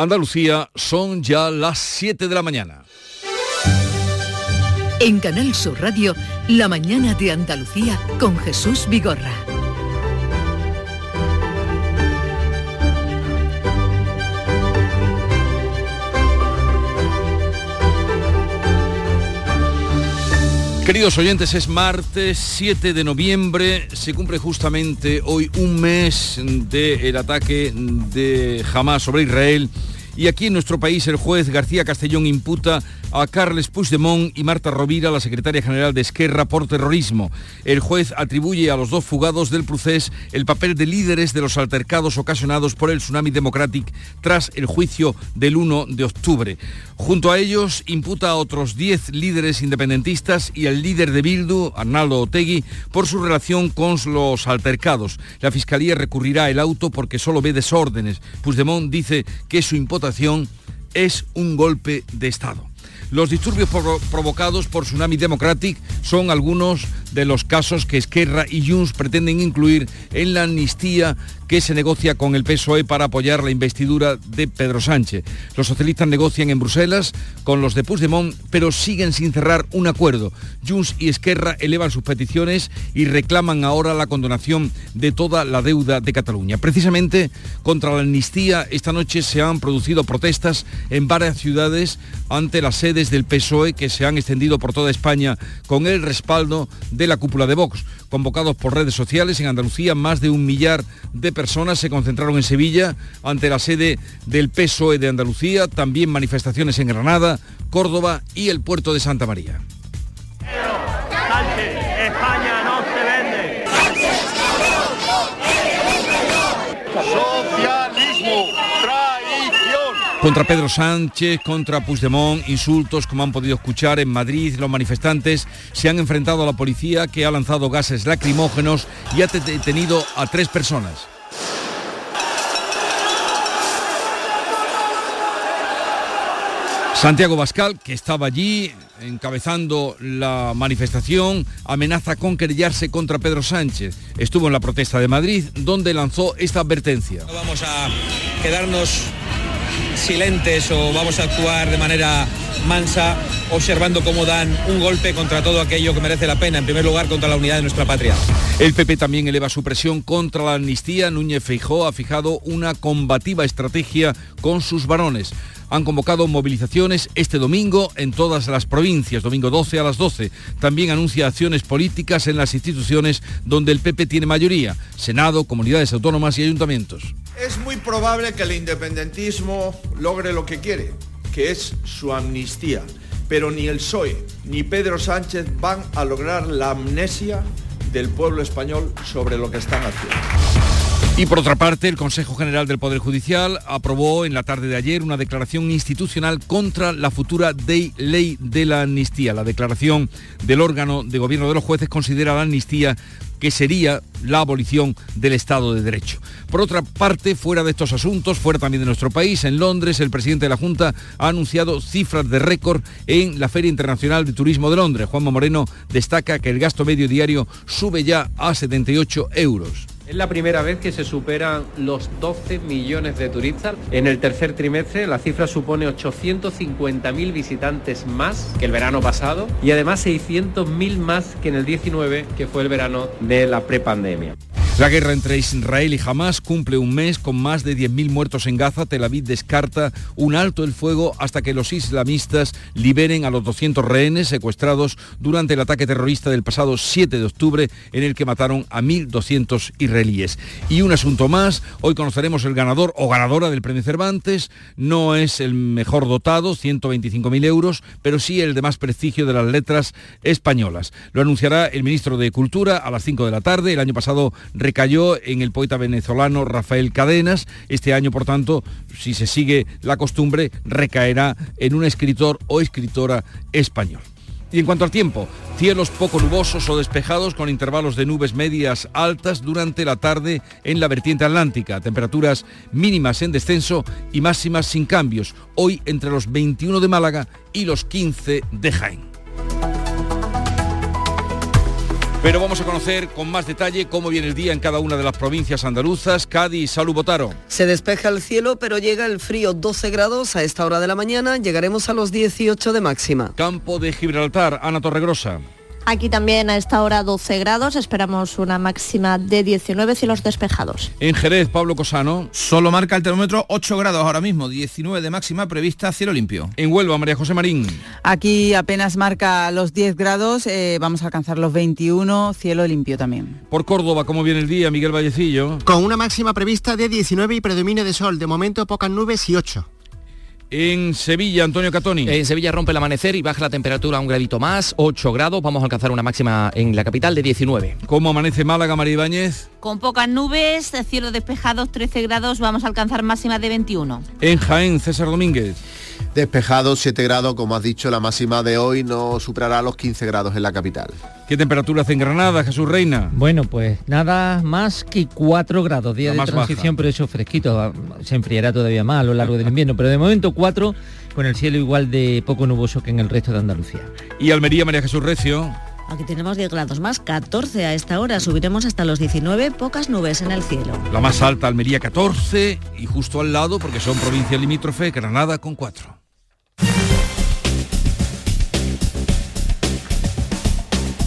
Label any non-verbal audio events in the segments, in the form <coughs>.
Andalucía son ya las 7 de la mañana. En Canal Sur Radio, La mañana de Andalucía con Jesús Vigorra. Queridos oyentes, es martes 7 de noviembre, se cumple justamente hoy un mes del ataque de Hamas sobre Israel y aquí en nuestro país el juez García Castellón imputa a Carles Puigdemont y Marta Rovira, la secretaria general de Esquerra, por terrorismo. El juez atribuye a los dos fugados del procés el papel de líderes de los altercados ocasionados por el tsunami democratic tras el juicio del 1 de octubre. Junto a ellos imputa a otros 10 líderes independentistas y al líder de Bildu, Arnaldo Otegui, por su relación con los altercados. La Fiscalía recurrirá el auto porque solo ve desórdenes. Puigdemont dice que su imputación es un golpe de Estado. Los disturbios provocados por Tsunami Democratic son algunos de los casos que Esquerra y Junts pretenden incluir en la amnistía que se negocia con el PSOE para apoyar la investidura de Pedro Sánchez. Los socialistas negocian en Bruselas con los de Puigdemont, pero siguen sin cerrar un acuerdo. Junts y Esquerra elevan sus peticiones y reclaman ahora la condonación de toda la deuda de Cataluña. Precisamente contra la amnistía, esta noche se han producido protestas en varias ciudades ante las sedes del PSOE que se han extendido por toda España con el respaldo de la cúpula de Vox. Convocados por redes sociales. En Andalucía, más de un millar de personas se concentraron en Sevilla ante la sede del PSOE de Andalucía, también manifestaciones en Granada, Córdoba y el puerto de Santa María no se vende. Socialismo, traición. Contra Pedro Sánchez, contra Puigdemont, insultos como han podido escuchar en Madrid. Los manifestantes se han enfrentado a la policía que ha lanzado gases lacrimógenos y ha detenido a tres personas. Santiago Bascal, que estaba allí encabezando la manifestación, amenaza con querellarse contra Pedro Sánchez. Estuvo en la protesta de Madrid, donde lanzó esta advertencia. Vamos a quedarnos silentes o vamos a actuar de manera mansa observando cómo dan un golpe contra todo aquello que merece la pena, en primer lugar contra la unidad de nuestra patria. El PP también eleva su presión contra la amnistía. Núñez Feijó ha fijado una combativa estrategia con sus varones han convocado movilizaciones este domingo en todas las provincias, domingo 12 a las 12. También anuncia acciones políticas en las instituciones donde el PP tiene mayoría, Senado, comunidades autónomas y ayuntamientos. Es muy probable que el independentismo logre lo que quiere, que es su amnistía. Pero ni el PSOE ni Pedro Sánchez van a lograr la amnesia del pueblo español sobre lo que están haciendo. Y por otra parte, el Consejo General del Poder Judicial aprobó en la tarde de ayer una declaración institucional contra la futura ley de la amnistía. La declaración del órgano de gobierno de los jueces considera la amnistía que sería la abolición del Estado de Derecho. Por otra parte, fuera de estos asuntos, fuera también de nuestro país, en Londres, el presidente de la Junta ha anunciado cifras de récord en la Feria Internacional de Turismo de Londres. Juanma Moreno destaca que el gasto medio diario sube ya a 78 euros. Es la primera vez que se superan los 12 millones de turistas. En el tercer trimestre la cifra supone 850.000 visitantes más que el verano pasado y además 600.000 más que en el 19, que fue el verano de la prepandemia. La guerra entre Israel y Hamas cumple un mes con más de 10.000 muertos en Gaza. Tel Aviv descarta un alto el fuego hasta que los islamistas liberen a los 200 rehenes secuestrados durante el ataque terrorista del pasado 7 de octubre en el que mataron a 1.200 israelíes. Y un asunto más, hoy conoceremos el ganador o ganadora del premio Cervantes. No es el mejor dotado, 125.000 euros, pero sí el de más prestigio de las letras españolas. Lo anunciará el ministro de Cultura a las 5 de la tarde. El año pasado recayó en el poeta venezolano Rafael Cadenas. Este año, por tanto, si se sigue la costumbre, recaerá en un escritor o escritora español. Y en cuanto al tiempo, cielos poco nubosos o despejados con intervalos de nubes medias altas durante la tarde en la vertiente atlántica. Temperaturas mínimas en descenso y máximas sin cambios. Hoy entre los 21 de Málaga y los 15 de Jaén. Pero vamos a conocer con más detalle cómo viene el día en cada una de las provincias andaluzas. Cádiz, Salud Botaro. Se despeja el cielo, pero llega el frío 12 grados a esta hora de la mañana. Llegaremos a los 18 de máxima. Campo de Gibraltar, Ana Torregrosa. Aquí también a esta hora 12 grados, esperamos una máxima de 19 cielos despejados. En Jerez, Pablo Cosano. Solo marca el termómetro 8 grados ahora mismo, 19 de máxima prevista, cielo limpio. En Huelva, María José Marín. Aquí apenas marca los 10 grados, eh, vamos a alcanzar los 21, cielo limpio también. Por Córdoba, ¿cómo viene el día, Miguel Vallecillo? Con una máxima prevista de 19 y predominio de sol, de momento pocas nubes y 8. En Sevilla, Antonio Catoni. En Sevilla rompe el amanecer y baja la temperatura a un gradito más, 8 grados. Vamos a alcanzar una máxima en la capital de 19. ¿Cómo amanece Málaga, María Ibáñez? Con pocas nubes, cielo despejados, 13 grados, vamos a alcanzar máxima de 21. En Jaén, César Domínguez. Despejado 7 grados, como has dicho, la máxima de hoy no superará los 15 grados en la capital. ¿Qué temperatura hace en Granada, Jesús Reina? Bueno, pues nada más que 4 grados, día de transición, pero eso fresquito, se enfriará todavía más a lo largo del invierno, pero de momento 4 con el cielo igual de poco nuboso que en el resto de Andalucía. ¿Y Almería, María Jesús Recio? Aquí tenemos 10 grados más, 14 a esta hora, subiremos hasta los 19, pocas nubes en el cielo. La más alta, Almería 14 y justo al lado, porque son provincias limítrofe, Granada con 4.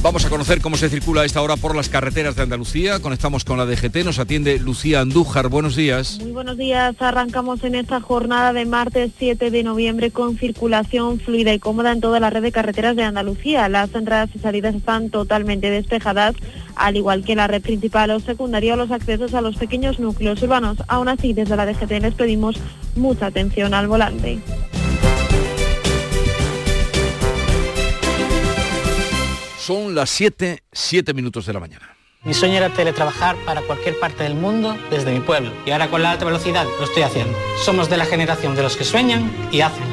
Vamos a conocer cómo se circula a esta hora por las carreteras de Andalucía. Conectamos con la DGT, nos atiende Lucía Andújar. Buenos días. Muy buenos días. Arrancamos en esta jornada de martes 7 de noviembre con circulación fluida y cómoda en toda la red de carreteras de Andalucía. Las entradas y salidas están totalmente despejadas, al igual que la red principal o secundaria los accesos a los pequeños núcleos urbanos. Aún así, desde la DGT les pedimos mucha atención al volante. Son las 7, 7 minutos de la mañana. Mi sueño era teletrabajar para cualquier parte del mundo desde mi pueblo y ahora con la alta velocidad lo estoy haciendo. Somos de la generación de los que sueñan y hacen.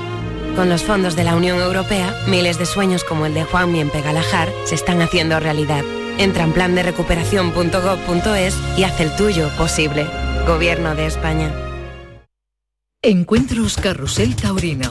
Con los fondos de la Unión Europea, miles de sueños como el de Juan Mien Pegalajar se están haciendo realidad. Entra en plan de recuperación.gov.es y haz el tuyo posible. Gobierno de España. Encuentros Carrusel Taurino.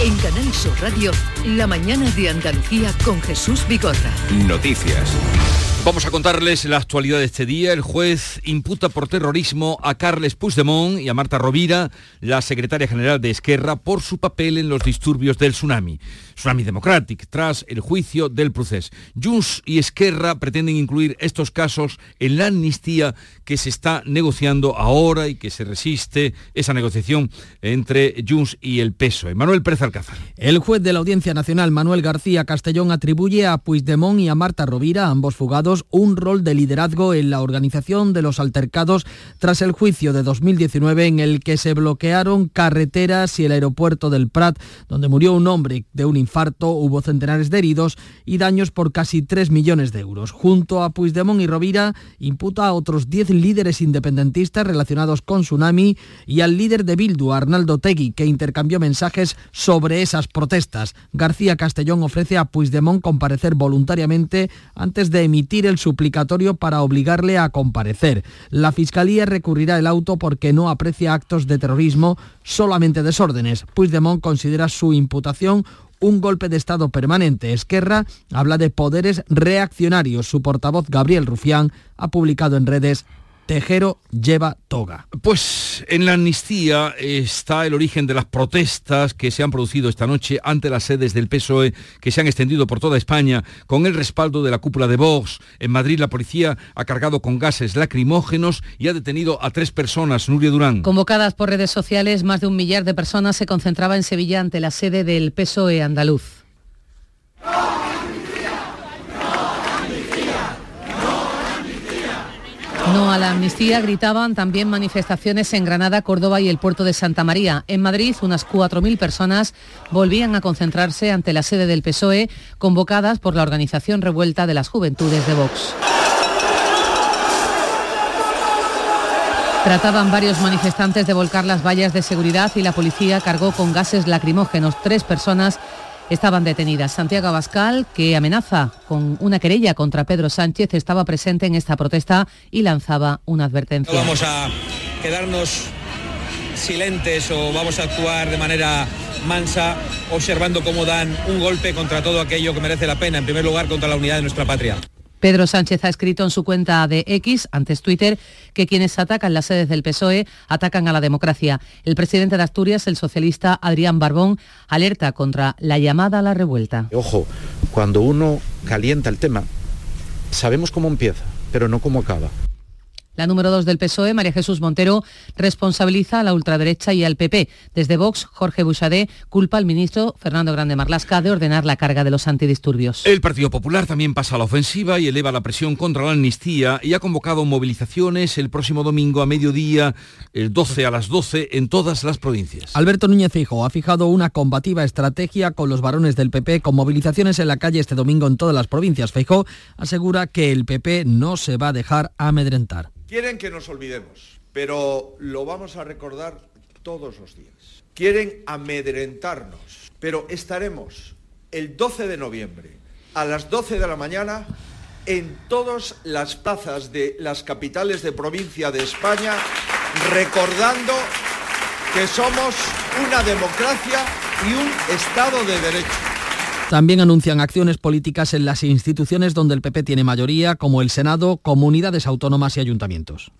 En Canal Sur Radio, la mañana de Andalucía con Jesús Bigorra. Noticias. Vamos a contarles la actualidad de este día. El juez imputa por terrorismo a Carles Puigdemont y a Marta Rovira, la secretaria general de Esquerra, por su papel en los disturbios del tsunami. Tsunami Democratic, tras el juicio del proceso. Junts y Esquerra pretenden incluir estos casos en la amnistía que se está negociando ahora y que se resiste esa negociación entre Junts y el PSOE. Manuel Pérez Alcázar. El juez de la Audiencia Nacional, Manuel García Castellón, atribuye a Puigdemont y a Marta Rovira, ambos fugados, un rol de liderazgo en la organización de los altercados tras el juicio de 2019 en el que se bloquearon carreteras y el aeropuerto del Prat, donde murió un hombre de un infarto, hubo centenares de heridos y daños por casi 3 millones de euros. Junto a Puigdemont y Rovira, imputa a otros 10 líderes independentistas relacionados con Tsunami y al líder de Bildu, Arnaldo Tegui, que intercambió mensajes sobre esas protestas. García Castellón ofrece a Puigdemont comparecer voluntariamente antes de emitir el suplicatorio para obligarle a comparecer. La Fiscalía recurrirá el auto porque no aprecia actos de terrorismo, solamente desórdenes. Puigdemont considera su imputación un golpe de Estado permanente. Esquerra habla de poderes reaccionarios. Su portavoz Gabriel Rufián ha publicado en redes Tejero lleva toga. Pues en la amnistía está el origen de las protestas que se han producido esta noche ante las sedes del PSOE que se han extendido por toda España con el respaldo de la cúpula de Vox. En Madrid la policía ha cargado con gases lacrimógenos y ha detenido a tres personas. Nuria Durán. Convocadas por redes sociales, más de un millar de personas se concentraba en Sevilla ante la sede del PSOE andaluz. No No a la amnistía gritaban también manifestaciones en Granada, Córdoba y el puerto de Santa María. En Madrid, unas 4.000 personas volvían a concentrarse ante la sede del PSOE, convocadas por la organización revuelta de las juventudes de Vox. Trataban varios manifestantes de volcar las vallas de seguridad y la policía cargó con gases lacrimógenos. Tres personas estaban detenidas. Santiago Abascal, que amenaza con una querella contra Pedro Sánchez, estaba presente en esta protesta y lanzaba una advertencia. Vamos a quedarnos silentes o vamos a actuar de manera mansa observando cómo dan un golpe contra todo aquello que merece la pena, en primer lugar contra la unidad de nuestra patria. Pedro Sánchez ha escrito en su cuenta de X, antes Twitter, que quienes atacan las sedes del PSOE atacan a la democracia. El presidente de Asturias, el socialista Adrián Barbón, alerta contra la llamada a la revuelta. Ojo, cuando uno calienta el tema, sabemos cómo empieza, pero no cómo acaba. La número 2 del PSOE, María Jesús Montero, responsabiliza a la ultraderecha y al PP. Desde Vox, Jorge Buchadé culpa al ministro Fernando Grande Marlasca de ordenar la carga de los antidisturbios. El Partido Popular también pasa a la ofensiva y eleva la presión contra la amnistía y ha convocado movilizaciones el próximo domingo a mediodía, el 12 a las 12, en todas las provincias. Alberto Núñez Fijo ha fijado una combativa estrategia con los varones del PP con movilizaciones en la calle este domingo en todas las provincias. Feijóo asegura que el PP no se va a dejar amedrentar. Quieren que nos olvidemos, pero lo vamos a recordar todos los días. Quieren amedrentarnos, pero estaremos el 12 de noviembre a las 12 de la mañana en todas las plazas de las capitales de provincia de España, recordando que somos una democracia y un Estado de Derecho. También anuncian acciones políticas en las instituciones donde el PP tiene mayoría, como el Senado, comunidades autónomas y ayuntamientos.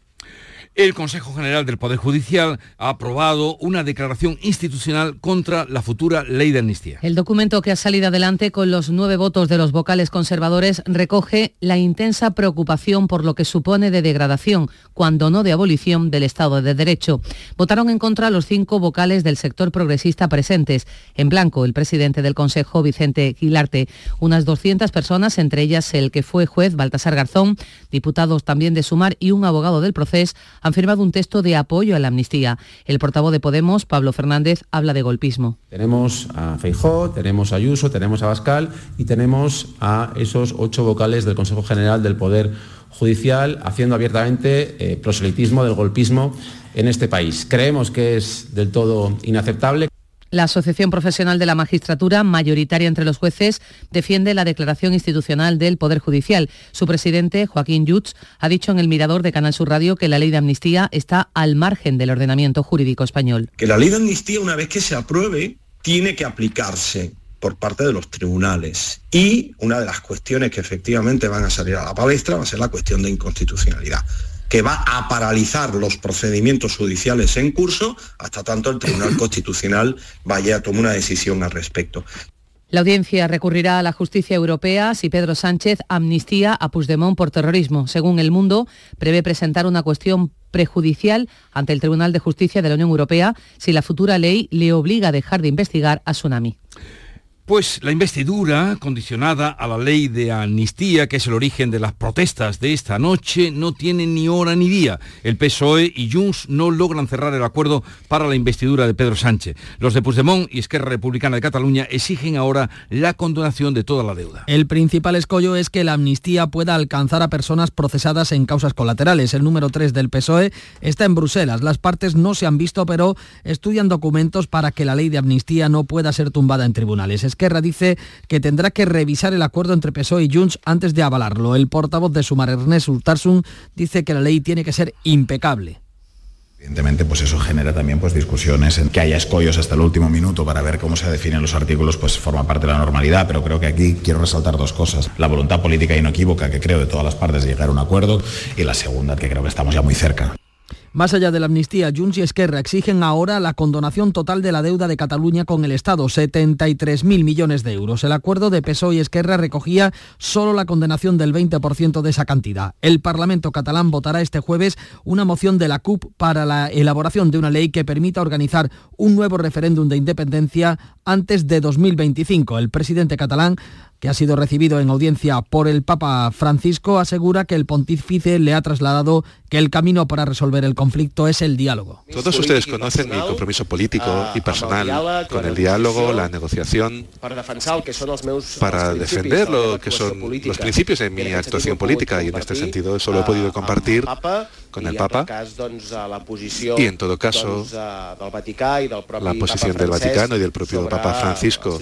El Consejo General del Poder Judicial ha aprobado una declaración institucional contra la futura ley de amnistía. El documento que ha salido adelante con los nueve votos de los vocales conservadores recoge la intensa preocupación por lo que supone de degradación, cuando no de abolición del Estado de Derecho. Votaron en contra los cinco vocales del sector progresista presentes. En blanco, el presidente del Consejo, Vicente Quilarte. Unas 200 personas, entre ellas el que fue juez, Baltasar Garzón, diputados también de Sumar y un abogado del proceso, han firmado un texto de apoyo a la amnistía. El portavoz de Podemos, Pablo Fernández, habla de golpismo. Tenemos a Feijó, tenemos a Ayuso, tenemos a Bascal y tenemos a esos ocho vocales del Consejo General del Poder Judicial haciendo abiertamente eh, proselitismo del golpismo en este país. Creemos que es del todo inaceptable. La Asociación Profesional de la Magistratura, mayoritaria entre los jueces, defiende la declaración institucional del Poder Judicial. Su presidente, Joaquín Yutz, ha dicho en el Mirador de Canal Sur Radio que la ley de amnistía está al margen del ordenamiento jurídico español. Que la ley de amnistía, una vez que se apruebe, tiene que aplicarse por parte de los tribunales. Y una de las cuestiones que efectivamente van a salir a la palestra va a ser la cuestión de inconstitucionalidad que va a paralizar los procedimientos judiciales en curso hasta tanto el Tribunal <coughs> Constitucional vaya a tomar una decisión al respecto. La audiencia recurrirá a la justicia europea si Pedro Sánchez amnistía a Puigdemont por terrorismo. Según El Mundo, prevé presentar una cuestión prejudicial ante el Tribunal de Justicia de la Unión Europea si la futura ley le obliga a dejar de investigar a Tsunami. Pues la investidura, condicionada a la ley de amnistía, que es el origen de las protestas de esta noche, no tiene ni hora ni día. El PSOE y Junts no logran cerrar el acuerdo para la investidura de Pedro Sánchez. Los de Puigdemont y Esquerra Republicana de Cataluña exigen ahora la condonación de toda la deuda. El principal escollo es que la amnistía pueda alcanzar a personas procesadas en causas colaterales. El número 3 del PSOE está en Bruselas. Las partes no se han visto, pero estudian documentos para que la ley de amnistía no pueda ser tumbada en tribunales. Esquerra dice que tendrá que revisar el acuerdo entre PSOE y Junts antes de avalarlo. El portavoz de Sumar, Ernest Urtasun, dice que la ley tiene que ser impecable. Evidentemente, pues eso genera también pues, discusiones en que haya escollos hasta el último minuto para ver cómo se definen los artículos, pues forma parte de la normalidad, pero creo que aquí quiero resaltar dos cosas. La voluntad política inequívoca que creo de todas las partes de llegar a un acuerdo y la segunda, que creo que estamos ya muy cerca. Más allá de la amnistía, Junts y Esquerra exigen ahora la condonación total de la deuda de Cataluña con el Estado, 73.000 millones de euros. El acuerdo de PSOE y Esquerra recogía solo la condenación del 20% de esa cantidad. El Parlamento catalán votará este jueves una moción de la CUP para la elaboración de una ley que permita organizar un nuevo referéndum de independencia antes de 2025. El presidente catalán que ha sido recibido en audiencia por el Papa Francisco, asegura que el pontífice le ha trasladado que el camino para resolver el conflicto es el diálogo. Todos ustedes conocen mi compromiso político y personal con el diálogo, la negociación, para defender lo que son los principios de mi actuación política y en este sentido eso lo he podido compartir con el Papa y en todo caso la posición del Vaticano y del propio Papa Francisco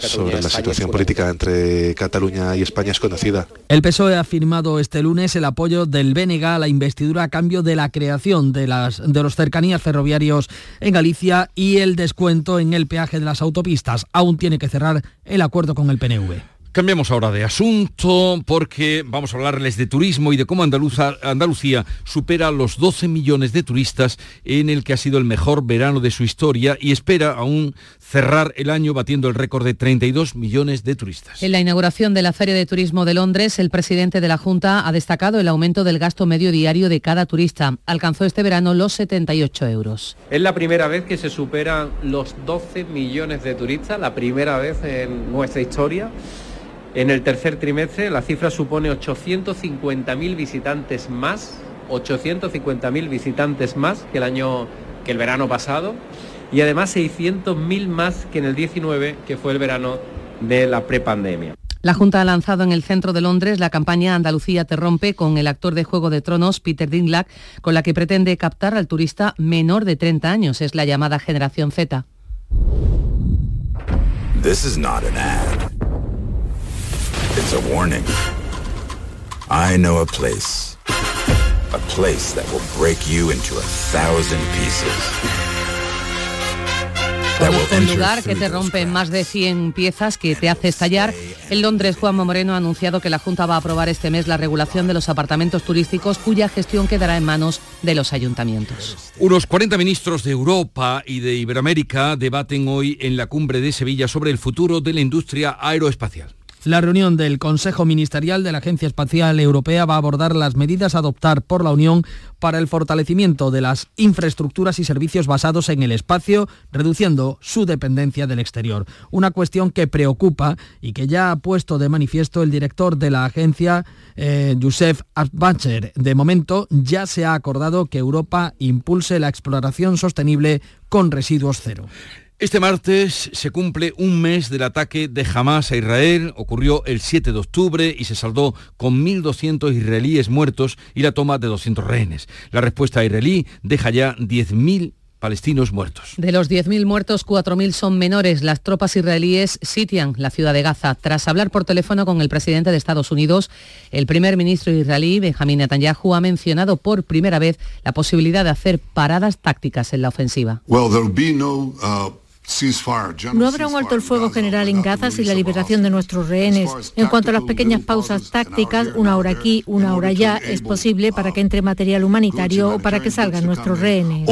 sobre la situación política entre Cataluña y España es conocida. El PSOE ha firmado este lunes el apoyo del BNG a la investidura a cambio de la creación de, las, de los cercanías ferroviarios en Galicia y el descuento en el peaje de las autopistas. Aún tiene que cerrar el acuerdo con el PNV. Cambiamos ahora de asunto porque vamos a hablarles de turismo y de cómo Andalucía supera los 12 millones de turistas en el que ha sido el mejor verano de su historia y espera aún cerrar el año batiendo el récord de 32 millones de turistas. En la inauguración de la Feria de Turismo de Londres, el presidente de la Junta ha destacado el aumento del gasto medio diario de cada turista. Alcanzó este verano los 78 euros. Es la primera vez que se superan los 12 millones de turistas, la primera vez en nuestra historia. En el tercer trimestre la cifra supone 850.000 visitantes más, 850.000 visitantes más que el año que el verano pasado y además 600.000 más que en el 19, que fue el verano de la prepandemia. La Junta ha lanzado en el centro de Londres la campaña Andalucía te rompe con el actor de Juego de Tronos Peter Dinklage, con la que pretende captar al turista menor de 30 años, es la llamada generación Z. It's a warning. I know a place. A place that will break you into a thousand pieces. un lugar que te rompe en más de 100 piezas, que te hace estallar. En Londres, Juanma Moreno ha anunciado que la Junta va a aprobar este mes la regulación de los apartamentos turísticos, cuya gestión quedará en manos de los ayuntamientos. Unos 40 ministros de Europa y de Iberoamérica debaten hoy en la cumbre de Sevilla sobre el futuro de la industria aeroespacial. La reunión del Consejo Ministerial de la Agencia Espacial Europea va a abordar las medidas a adoptar por la Unión para el fortalecimiento de las infraestructuras y servicios basados en el espacio, reduciendo su dependencia del exterior. Una cuestión que preocupa y que ya ha puesto de manifiesto el director de la agencia, eh, Josef. De momento ya se ha acordado que Europa impulse la exploración sostenible con residuos cero. Este martes se cumple un mes del ataque de Hamas a Israel. Ocurrió el 7 de octubre y se saldó con 1.200 israelíes muertos y la toma de 200 rehenes. La respuesta israelí deja ya 10.000 palestinos muertos. De los 10.000 muertos, 4.000 son menores. Las tropas israelíes sitian la ciudad de Gaza. Tras hablar por teléfono con el presidente de Estados Unidos, el primer ministro israelí, Benjamin Netanyahu, ha mencionado por primera vez la posibilidad de hacer paradas tácticas en la ofensiva. No habrá un alto el fuego general en Gaza sin la liberación de nuestros rehenes. En cuanto a las pequeñas pausas tácticas, una hora aquí, una hora allá, es posible para que entre material humanitario o para que salgan nuestros rehenes.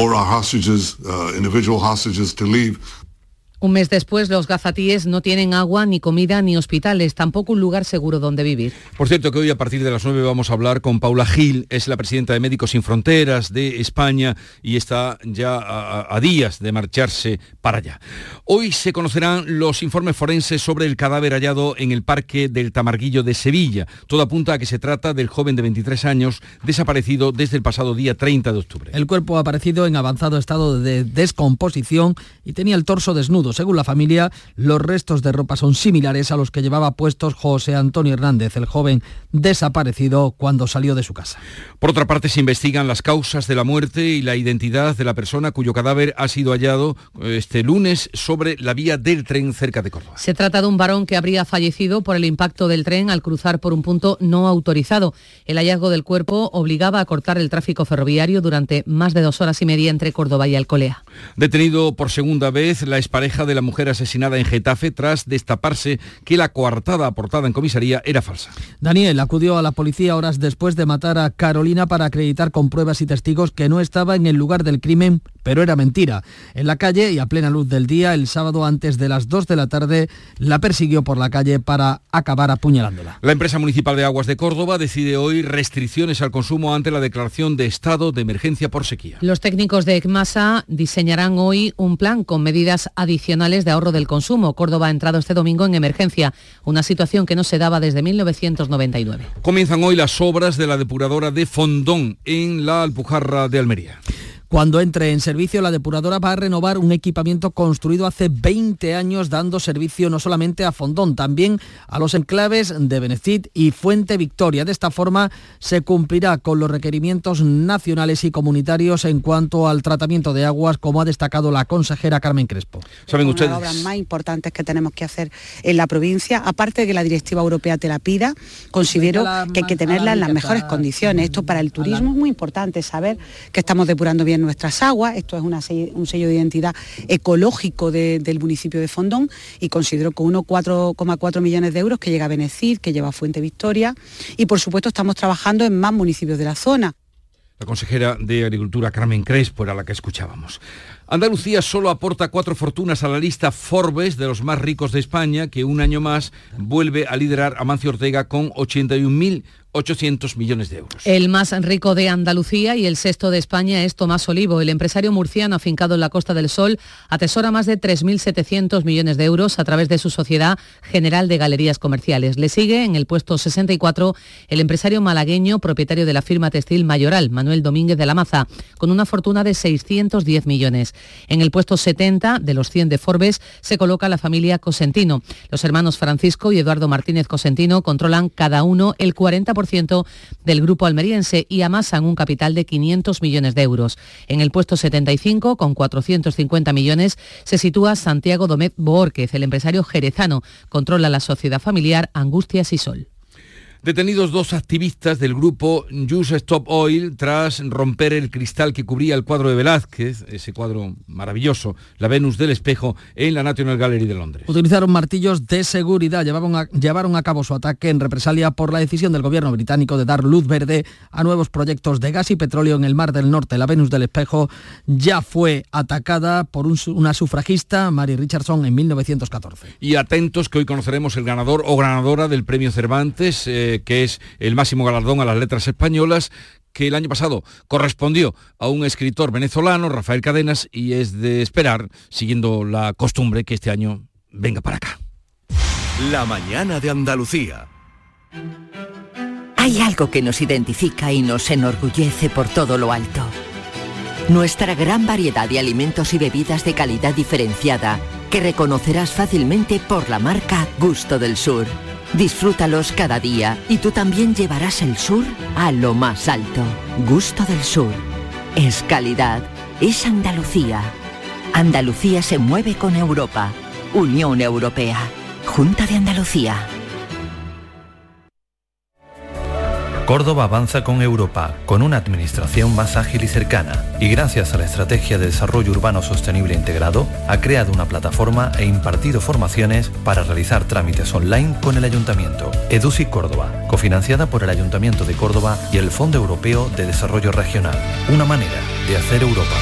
Un mes después, los gazatíes no tienen agua, ni comida, ni hospitales, tampoco un lugar seguro donde vivir. Por cierto, que hoy a partir de las 9 vamos a hablar con Paula Gil, es la presidenta de Médicos Sin Fronteras de España y está ya a, días de marcharse para allá. Hoy se conocerán los informes forenses sobre el cadáver hallado en el Parque del Tamarguillo de Sevilla. Todo apunta a que se trata del joven de 23 años desaparecido desde el pasado día 30 de octubre. El cuerpo ha aparecido en avanzado estado de descomposición y tenía el torso desnudo según la familia, los restos de ropa son similares a los que llevaba puestos José Antonio Hernández, el joven desaparecido cuando salió de su casa. Por otra parte, se investigan las causas de la muerte y la identidad de la persona cuyo cadáver ha sido hallado eh, este lunes sobre la vía del tren cerca de Córdoba. Se trata de un varón que habría fallecido por el impacto del tren al cruzar por un punto no autorizado. El hallazgo del cuerpo obligaba a cortar el tráfico ferroviario durante más de dos horas y media entre Córdoba y Alcolea. Detenido por segunda vez la expareja de la mujer asesinada en Getafe tras destaparse que la coartada aportada en comisaría era falsa. Daniel acudió a la policía horas después de matar a Carolina para acreditar con pruebas y testigos que no estaba en el lugar del crimen pero era mentira. En la calle y a plena luz del día, el sábado antes de las 2 de la tarde, la persiguió por la calle para acabar apuñalándola. La empresa municipal de aguas de Córdoba decide hoy restricciones al consumo ante la declaración de estado de emergencia por sequía. Los técnicos de ECMASA diseñarán hoy un plan con medidas adicionales de ahorro del consumo. Córdoba ha entrado este domingo en emergencia, una situación que no se daba desde 1999. Comienzan hoy las obras de la depuradora de Fondón en la Alpujarra de Almería. Cuando entre en servicio, la depuradora va a renovar un equipamiento construido hace 20 años, dando servicio no solamente a Fondón, también a los enclaves de Benecit y Fuente Victoria. De esta forma, se cumplirá con los requerimientos nacionales y comunitarios en cuanto al tratamiento de aguas, como ha destacado la consejera Carmen Crespo. ¿Saben ustedes? Una de las obras más importantes que tenemos que hacer en la provincia, aparte de que la directiva europea te la pida, considero que hay que tenerla en las mejores condiciones. Esto para el turismo es muy importante, saber que estamos depurando bien nuestras aguas. Esto es un sello de identidad ecológico del municipio de Fondón y considero que uno 4,4 millones de euros que llega a Benecid, que lleva a Fuente Victoria y por supuesto estamos trabajando en más municipios de la zona. La consejera de Agricultura Carmen Crespo era la que escuchábamos. Andalucía solo aporta cuatro fortunas a la lista Forbes de los más ricos de España, que un año más vuelve a liderar a Mancio Ortega con 81.000 800 millones de euros. El más rico de Andalucía y el sexto de España es Tomás Olivo. El empresario murciano afincado en la Costa del Sol atesora más de 3.700 millones de euros a través de su sociedad general de galerías comerciales. Le sigue en el puesto 64 el empresario malagueño propietario de la firma textil Mayoral, Manuel Domínguez de la Maza, con una fortuna de 610 millones. En el puesto 70 de los 100 de Forbes se coloca la familia Cosentino. Los hermanos Francisco y Eduardo Martínez Cosentino controlan cada uno el 40% del grupo almeriense y amasan un capital de 500 millones de euros. En el puesto 75, con 450 millones, se sitúa Santiago Domet Boórquez, el empresario jerezano. Controla la sociedad familiar Angustias y Sol. Detenidos dos activistas del grupo Use Stop Oil tras romper el cristal que cubría el cuadro de Velázquez, ese cuadro maravilloso, la Venus del espejo, en la National Gallery de Londres. Utilizaron martillos de seguridad, llevaron a, llevaron a cabo su ataque en represalia por la decisión del gobierno británico de dar luz verde a nuevos proyectos de gas y petróleo en el Mar del Norte. La Venus del espejo ya fue atacada por una sufragista, Mary Richardson, en 1914. Y atentos que hoy conoceremos el ganador o ganadora del premio Cervantes. Eh, que es el máximo galardón a las letras españolas, que el año pasado correspondió a un escritor venezolano, Rafael Cadenas, y es de esperar, siguiendo la costumbre, que este año venga para acá. La mañana de Andalucía. Hay algo que nos identifica y nos enorgullece por todo lo alto. Nuestra gran variedad de alimentos y bebidas de calidad diferenciada que reconocerás fácilmente por la marca Gusto del Sur Disfrútalos cada día y tú también llevarás el sur a lo más alto. Gusto del Sur. Es calidad. Es Andalucía. Andalucía se mueve con Europa. Unión Europea. Junta de Andalucía. Córdoba avanza con Europa, con una administración más ágil y cercana, y gracias a la Estrategia de Desarrollo Urbano Sostenible Integrado, ha creado una plataforma e impartido formaciones para realizar trámites online con el Ayuntamiento. EDUSI Córdoba, cofinanciada por el Ayuntamiento de Córdoba y el Fondo Europeo de Desarrollo Regional. Una manera de hacer Europa.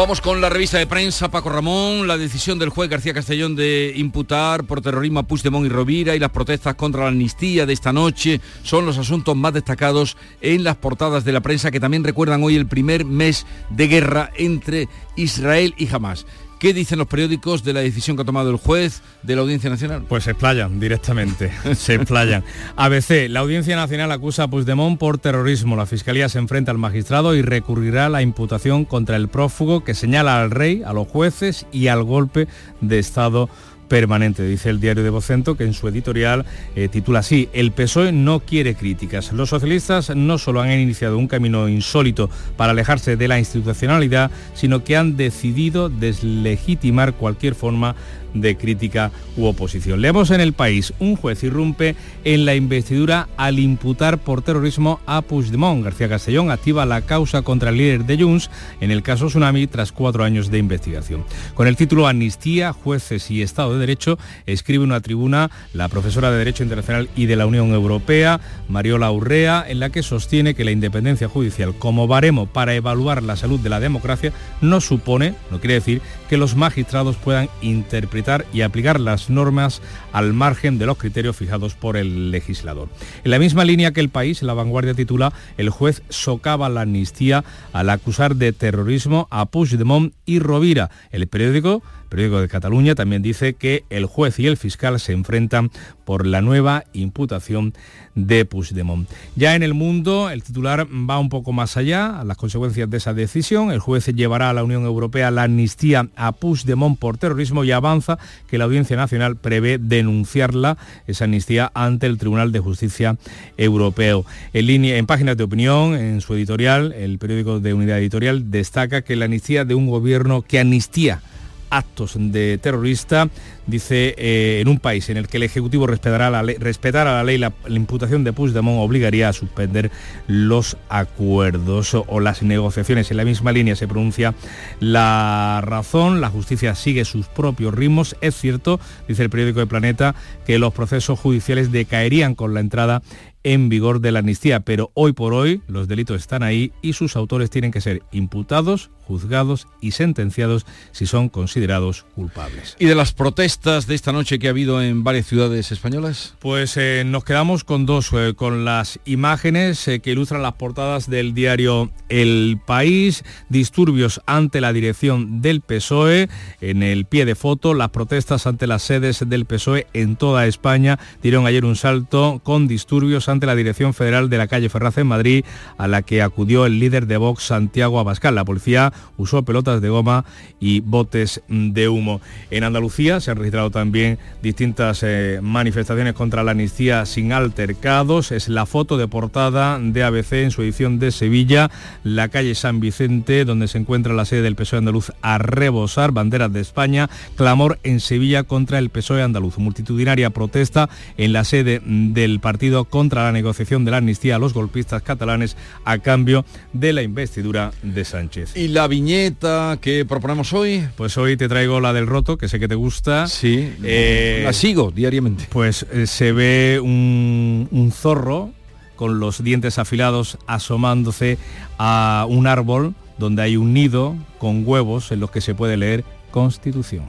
Vamos con la revista de prensa, Paco Ramón, la decisión del juez García Castellón de imputar por terrorismo a Puigdemont y Rovira y las protestas contra la amnistía de esta noche son los asuntos más destacados en las portadas de la prensa que también recuerdan hoy el primer mes de guerra entre Israel y Hamas. ¿Qué dicen los periódicos de la decisión que ha tomado el juez de la Audiencia Nacional? Pues se explayan directamente, <laughs> se explayan. ABC, la Audiencia Nacional acusa a Puigdemont por terrorismo. La Fiscalía se enfrenta al magistrado y recurrirá la imputación contra el prófugo que señala al rey, a los jueces y al golpe de Estado permanente, dice el diario de Vocento, que en su editorial eh, titula así, el PSOE no quiere críticas. Los socialistas no solo han iniciado un camino insólito para alejarse de la institucionalidad, sino que han decidido deslegitimar cualquier forma de crítica u oposición. Leemos en el país, un juez irrumpe en la investidura al imputar por terrorismo a Puigdemont. García Castellón activa la causa contra el líder de Junts en el caso Tsunami tras cuatro años de investigación. Con el título Amnistía, jueces y Estado de Derecho, escribe una tribuna la profesora de Derecho Internacional y de la Unión Europea, Mariola Urrea, en la que sostiene que la independencia judicial como baremo para evaluar la salud de la democracia no supone, no quiere decir, que los magistrados puedan interpretar y aplicar las normas al margen de los criterios fijados por el legislador. En la misma línea que el país, la vanguardia titula, el juez socava la amnistía al acusar de terrorismo a Puigdemont y Rovira. El periódico periódico de Cataluña también dice que el juez y el fiscal se enfrentan por la nueva imputación de Puigdemont. Ya en el mundo, el titular va un poco más allá, a las consecuencias de esa decisión. El juez llevará a la Unión Europea la amnistía a Puigdemont por terrorismo y avanza que la Audiencia Nacional prevé denunciarla, esa amnistía, ante el Tribunal de Justicia Europeo. En, en páginas de opinión, en su editorial, el periódico de Unidad Editorial destaca que la amnistía de un gobierno que amnistía actos de terrorista. Dice, eh, en un país en el que el Ejecutivo respetará la ley, respetara la ley, la, imputación de Puigdemont obligaría a suspender los acuerdos o, las negociaciones. En la misma línea se pronuncia la razón, la justicia sigue sus propios ritmos. Es cierto, dice el periódico de Planeta, que los procesos judiciales decaerían con la entrada en vigor de la amnistía, pero hoy por hoy los delitos están ahí y sus autores tienen que ser imputados, juzgados y sentenciados si son considerados culpables. ¿Y de las protestas de esta noche que ha habido en varias ciudades españolas? Pues eh, nos quedamos con dos, eh, con las imágenes eh, que ilustran las portadas del diario El País, disturbios ante la dirección del PSOE, en el pie de foto, las protestas ante las sedes del PSOE en toda España dieron ayer un salto con disturbios ante la Dirección Federal de la calle Ferraz en Madrid, a la que acudió el líder de Vox, Santiago Abascal. La policía usó pelotas de goma y botes de humo. En Andalucía se han registrado también distintas eh, manifestaciones contra la amnistía sin altercados. Es la foto de portada de ABC en su edición de Sevilla, la calle San Vicente, donde se encuentra la sede del PSOE andaluz a rebosar, banderas de España, clamor en Sevilla contra el PSOE andaluz. Multitudinaria protesta en la sede del partido contra la negociación de la amnistía a los golpistas catalanes a cambio de la investidura de Sánchez. ¿Y la viñeta que proponemos hoy? Pues hoy te traigo la del roto, que sé que te gusta. Sí, eh, la sigo diariamente. Pues eh, se ve un, un zorro con los dientes afilados asomándose a un árbol donde hay un nido con huevos en los que se puede leer Constitución.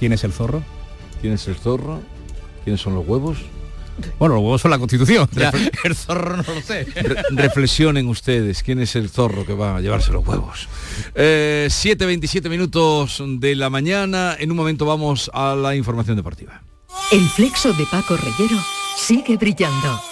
¿Quién es el zorro? ¿Quién es el zorro? ¿Quiénes son los huevos? Bueno, los huevos son la constitución. <laughs> el zorro no lo sé. reflexionen ustedes, ¿quién es el zorro que va a llevarse los huevos? 7.27 eh, minutos de la mañana. En un momento vamos a la información deportiva. El flexo de Paco Reyero sigue brillando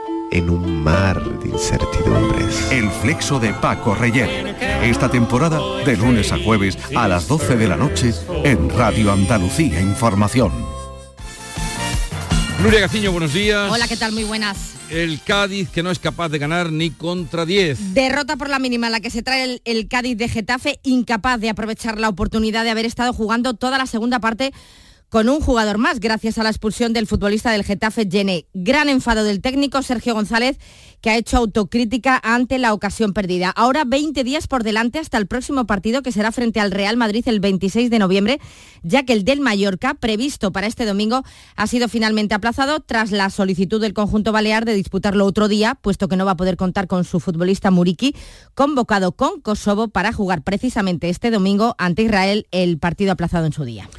en un mar de incertidumbres. El flexo de Paco Reyer. Esta temporada de lunes a jueves a las 12 de la noche en Radio Andalucía Información. Nuria Gaciño, buenos días. Hola, ¿qué tal? Muy buenas. El Cádiz que no es capaz de ganar ni contra 10. Derrota por la mínima la que se trae el, el Cádiz de Getafe, incapaz de aprovechar la oportunidad de haber estado jugando toda la segunda parte con un jugador más gracias a la expulsión del futbolista del Getafe Gené. Gran enfado del técnico Sergio González que ha hecho autocrítica ante la ocasión perdida. Ahora 20 días por delante hasta el próximo partido que será frente al Real Madrid el 26 de noviembre, ya que el del Mallorca, previsto para este domingo, ha sido finalmente aplazado tras la solicitud del conjunto balear de disputarlo otro día, puesto que no va a poder contar con su futbolista Muriki, convocado con Kosovo para jugar precisamente este domingo ante Israel el partido aplazado en su día.